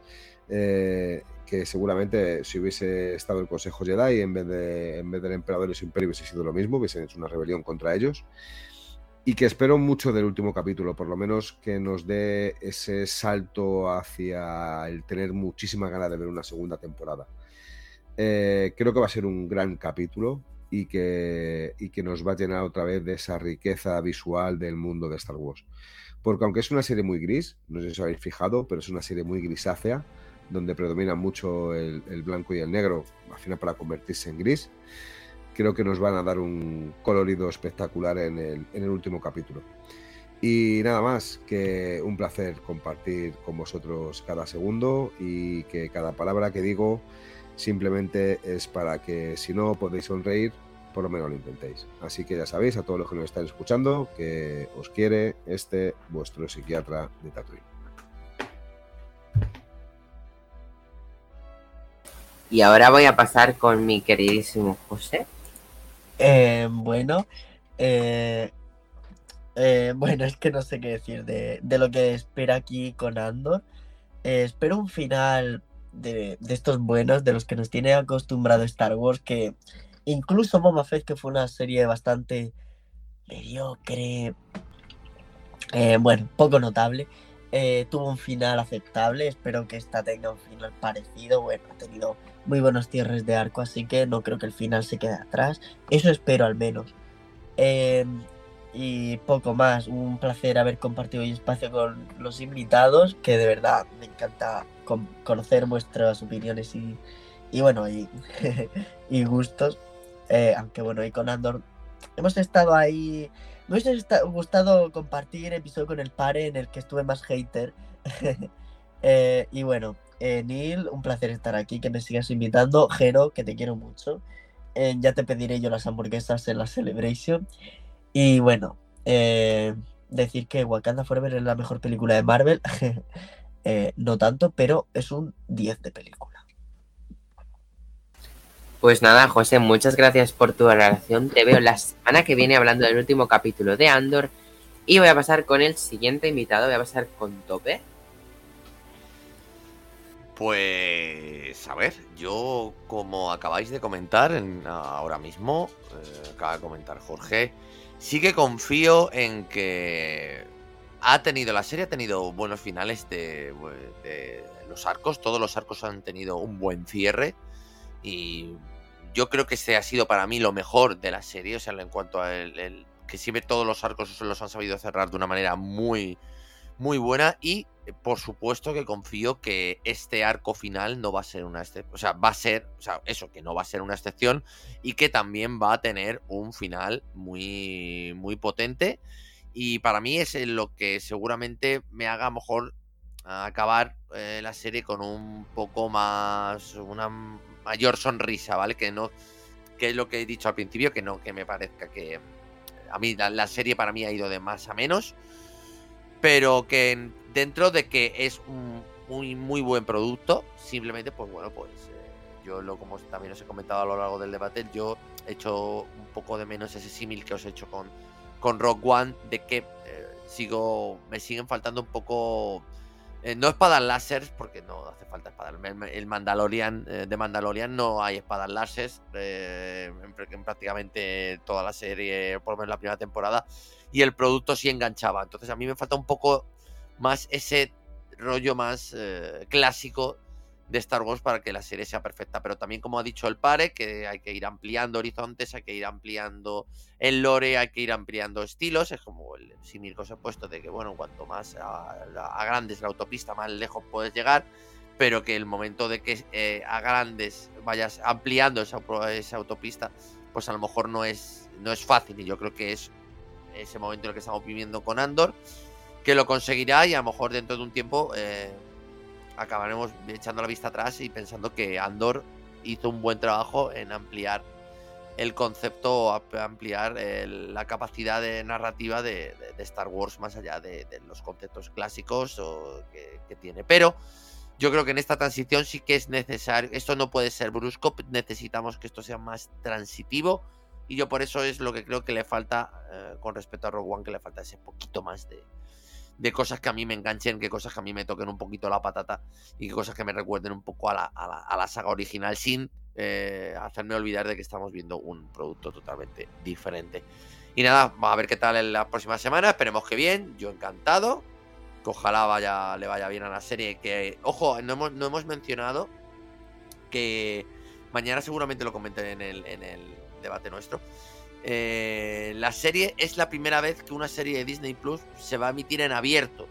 Eh, que seguramente si hubiese estado el Consejo Jedi en vez, de, en vez del emperador y su imperio hubiese sido lo mismo, hubiese hecho una rebelión contra ellos. Y que espero mucho del último capítulo, por lo menos que nos dé ese salto hacia el tener muchísima ganas de ver una segunda temporada. Eh, creo que va a ser un gran capítulo y que, y que nos va a llenar otra vez de esa riqueza visual del mundo de Star Wars. Porque aunque es una serie muy gris, no sé si os habéis fijado, pero es una serie muy grisácea, donde predomina mucho el, el blanco y el negro, al final para convertirse en gris creo que nos van a dar un colorido espectacular en el, en el último capítulo. Y nada más, que un placer compartir con vosotros cada segundo y que cada palabra que digo simplemente es para que si no podéis sonreír, por lo menos lo intentéis. Así que ya sabéis, a todos los que nos están escuchando, que os quiere este vuestro psiquiatra de Tatooine. Y ahora voy a pasar con mi queridísimo José. Eh, bueno, eh, eh, bueno, es que no sé qué decir de, de lo que espera aquí con Andor. Espero un final de, de estos buenos, de los que nos tiene acostumbrado Star Wars, que incluso Boba Fett, que fue una serie bastante mediocre, bueno, poco notable, eh, tuvo un final aceptable. Espero que esta tenga un final parecido. Bueno, ha tenido muy buenos cierres de arco, así que no creo que el final se quede atrás. Eso espero al menos. Eh, y poco más. Un placer haber compartido hoy espacio con los invitados, que de verdad me encanta con- conocer vuestras opiniones y, y bueno, y, y gustos. Eh, aunque bueno, y con Andor hemos estado ahí. Me hubiese gustado compartir episodio con el pare en el que estuve más hater. Eh, y bueno, eh, Neil, un placer estar aquí, que me sigas invitando. Jero, que te quiero mucho. Eh, ya te pediré yo las hamburguesas en la Celebration. Y bueno, decir que Wakanda Forever es la mejor película de Marvel. No tanto, pero es un 10 de película. Pues nada, José, muchas gracias por tu relación. Te veo la semana que viene hablando del último capítulo de Andor. Y voy a pasar con el siguiente invitado, voy a pasar con Tope. Pues, a ver, yo como acabáis de comentar en- ahora mismo, eh, acaba de comentar Jorge, sí que confío en que ha tenido, la serie ha tenido buenos finales de los arcos, todos los arcos han tenido un buen cierre y yo creo que este ha sido para mí lo mejor de la serie, o sea, en cuanto a el, que siempre todos los arcos los han sabido cerrar de una manera muy, muy buena y por supuesto que confío que este arco final no va a ser una excepción, o sea, va a ser, o sea, eso, que no va a ser una excepción y que también va a tener un final muy, muy potente y para mí es lo que seguramente me haga mejor acabar eh, la serie con un poco más, una mayor sonrisa, ¿vale? Que no, que es lo que he dicho al principio, que no, que me parezca que a mí la, serie para mí ha ido de más a menos pero que en- dentro de que es un muy muy buen producto, simplemente pues bueno, pues eh, yo lo como también os he comentado a lo largo del debate, yo he hecho un poco de menos ese símil que os he hecho con con Rock One de que eh, sigo me siguen faltando un poco eh, no espadas láser, porque no hace falta espadas. El, Mandalorian, eh, de Mandalorian no hay espadas láser eh, en, pr- en prácticamente toda la serie, por lo menos la primera temporada. Y el producto sí enganchaba. Entonces a mí me falta un poco más ese rollo más clásico de Star Wars para que la serie sea perfecta. Pero también, como ha dicho el pare, que hay que ir ampliando horizontes, hay que ir ampliando el lore, hay que ir ampliando estilos. Es como el símil que os he puesto de que, bueno, cuanto más a, a grandes la autopista, más lejos puedes llegar. Pero que el momento de que eh, a grandes vayas ampliando esa, esa autopista, pues a lo mejor no es, no es fácil. Y yo creo que es ese momento en el que estamos viviendo con Andor, que lo conseguirá y a lo mejor dentro de un tiempo eh, acabaremos echando la vista atrás y pensando que Andor hizo un buen trabajo en ampliar el concepto, ampliar el- la capacidad de narrativa de, Star Wars más allá de, los conceptos clásicos que tiene. Pero yo creo que en esta transición sí que es necesario, esto no puede ser brusco, necesitamos que esto sea más transitivo y yo por eso es lo que creo que le falta eh, con respecto a Rogue One, que le falta ese poquito más de, de cosas que a mí me enganchen, que cosas que a mí me toquen un poquito la patata y que cosas que me recuerden un poco a la, a la- a la saga original sin eh, hacerme olvidar de que estamos viendo un producto totalmente diferente. Y nada, va a ver qué tal en la próxima semana. Esperemos que bien. Yo encantado. Que ojalá vaya, le vaya bien a la serie. Que, ojo, no hemos, no hemos mencionado que mañana seguramente lo comenté en el, en el debate nuestro. Eh, la serie es la primera vez que una serie de Disney Plus se va a emitir en abierto.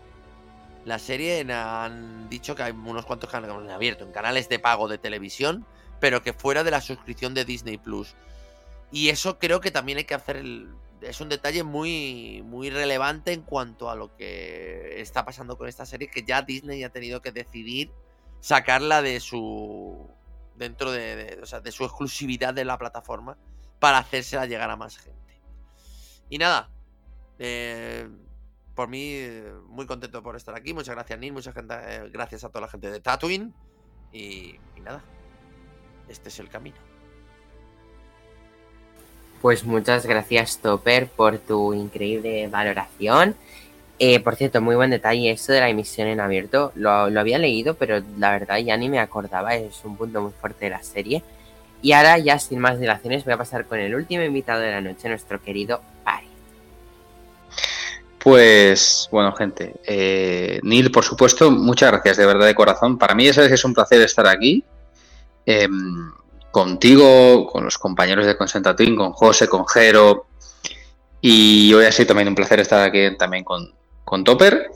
La serie en- han dicho que hay unos cuantos canales en abierto, en canales de pago de televisión, pero que fuera de la suscripción de Disney Plus. Y eso creo que también hay que hacer es un detalle muy muy relevante en cuanto a lo que está pasando con esta serie que ya Disney ha tenido que decidir sacarla de su dentro de, de- o sea, de su exclusividad de la plataforma para hacérsela llegar a más gente. Y nada, eh, por mí muy contento por estar aquí. Muchas gracias Neil, muchas eh, gracias a toda la gente de Tatooine y, y nada, este es el camino. Pues muchas gracias, Topper, por tu increíble valoración. Eh, por cierto, muy buen detalle esto de la emisión en abierto. Lo, lo había leído, pero la verdad ya ni me acordaba. Es un punto muy fuerte de la serie. Y ahora, ya sin más dilaciones, voy a pasar con el último invitado de la noche, nuestro querido Pari. Pues bueno, gente. Eh, Neil, por supuesto, muchas gracias de verdad de corazón. Para mí ya sabes que es un placer estar aquí. em, contigo, con los compañeros de Consentatín, con José, con Jero. Y hoy ha sido también un placer estar aquí también con, con Topper.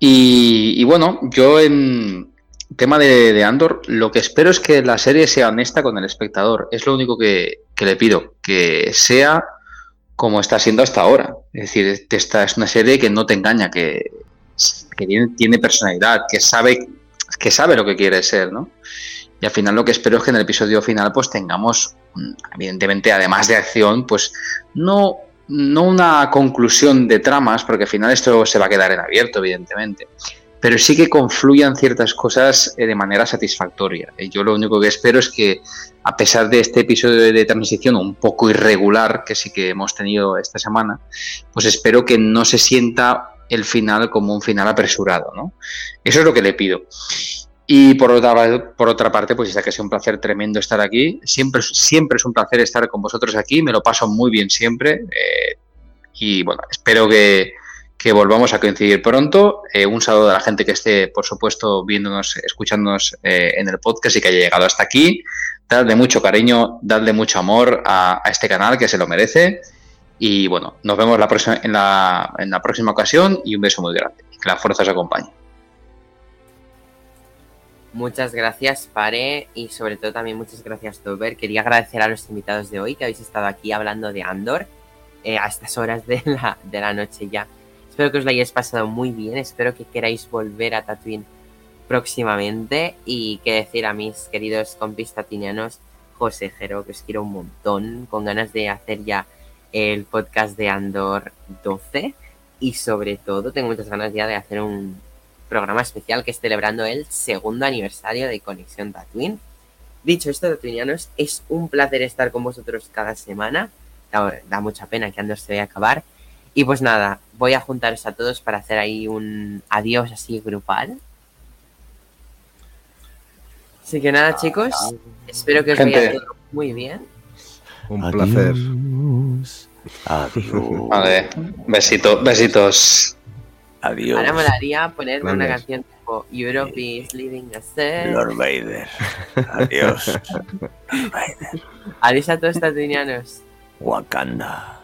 Y bueno, yo en tema de, de Andor, lo que espero es que la serie sea honesta con el espectador. Es lo único que, que le pido, que sea como está siendo hasta ahora. Es decir, esta es una serie que no te engaña, que, que tiene, tiene personalidad, que sabe, que sabe lo que quiere ser, ¿no? Y al final lo que espero es que en el episodio final pues tengamos, mm, evidentemente, además de acción, pues no, no una conclusión de tramas, porque al final esto se va a quedar en abierto, evidentemente, pero sí que confluyan ciertas cosas eh, de manera satisfactoria. Y yo lo único que espero es que, a pesar de este episodio de transición un poco irregular que sí que hemos tenido esta semana, pues espero que no se sienta el final como un final apresurado, ¿no? Eso es lo que le pido. Y por otra, por otra parte, pues ya que es un placer tremendo estar aquí. Siempre, siempre es un placer estar con vosotros aquí. Me lo paso muy bien siempre. eh, y bueno, espero que, que volvamos a coincidir pronto. Eh, un saludo a la gente que esté, por supuesto, viéndonos, escuchándonos eh, en el podcast y que haya llegado hasta aquí. Dadle mucho cariño, dadle mucho amor a, este canal que se lo merece. Y bueno, nos vemos en, la, en la próxima ocasión y un beso muy grande. Que la fuerza os acompañe. Muchas gracias, Pare, y sobre todo también muchas gracias, Dover. Quería agradecer a los invitados de hoy que habéis estado aquí hablando de Andor eh, a estas horas de la, de la noche ya. Espero que os lo hayáis pasado muy bien, espero que queráis volver a Tatooine próximamente y que decir a mis queridos compis tatinianos, José Jero, que os quiero un montón, con ganas de hacer ya el podcast de Andor 12 y sobre todo tengo muchas ganas ya de hacer un programa especial que es celebrando el segundo aniversario de Conexión Tatooine. Dicho esto, Tatooineanos, es un placer estar con vosotros cada semana. Da mucha pena que Andor se vaya a acabar. Y pues nada, voy a juntaros a todos para hacer ahí un adiós así grupal. Así que nada, chicos, espero que os vaya Gente. todo muy bien. Un placer. Adiós. Vale, besito, besitos. Adiós. Ahora molaría ponerme una canción tipo Europe is leaving us there. Lord Vader. Adiós. Lord Vader. Adiós a todos, Tatooineanos. Wakanda.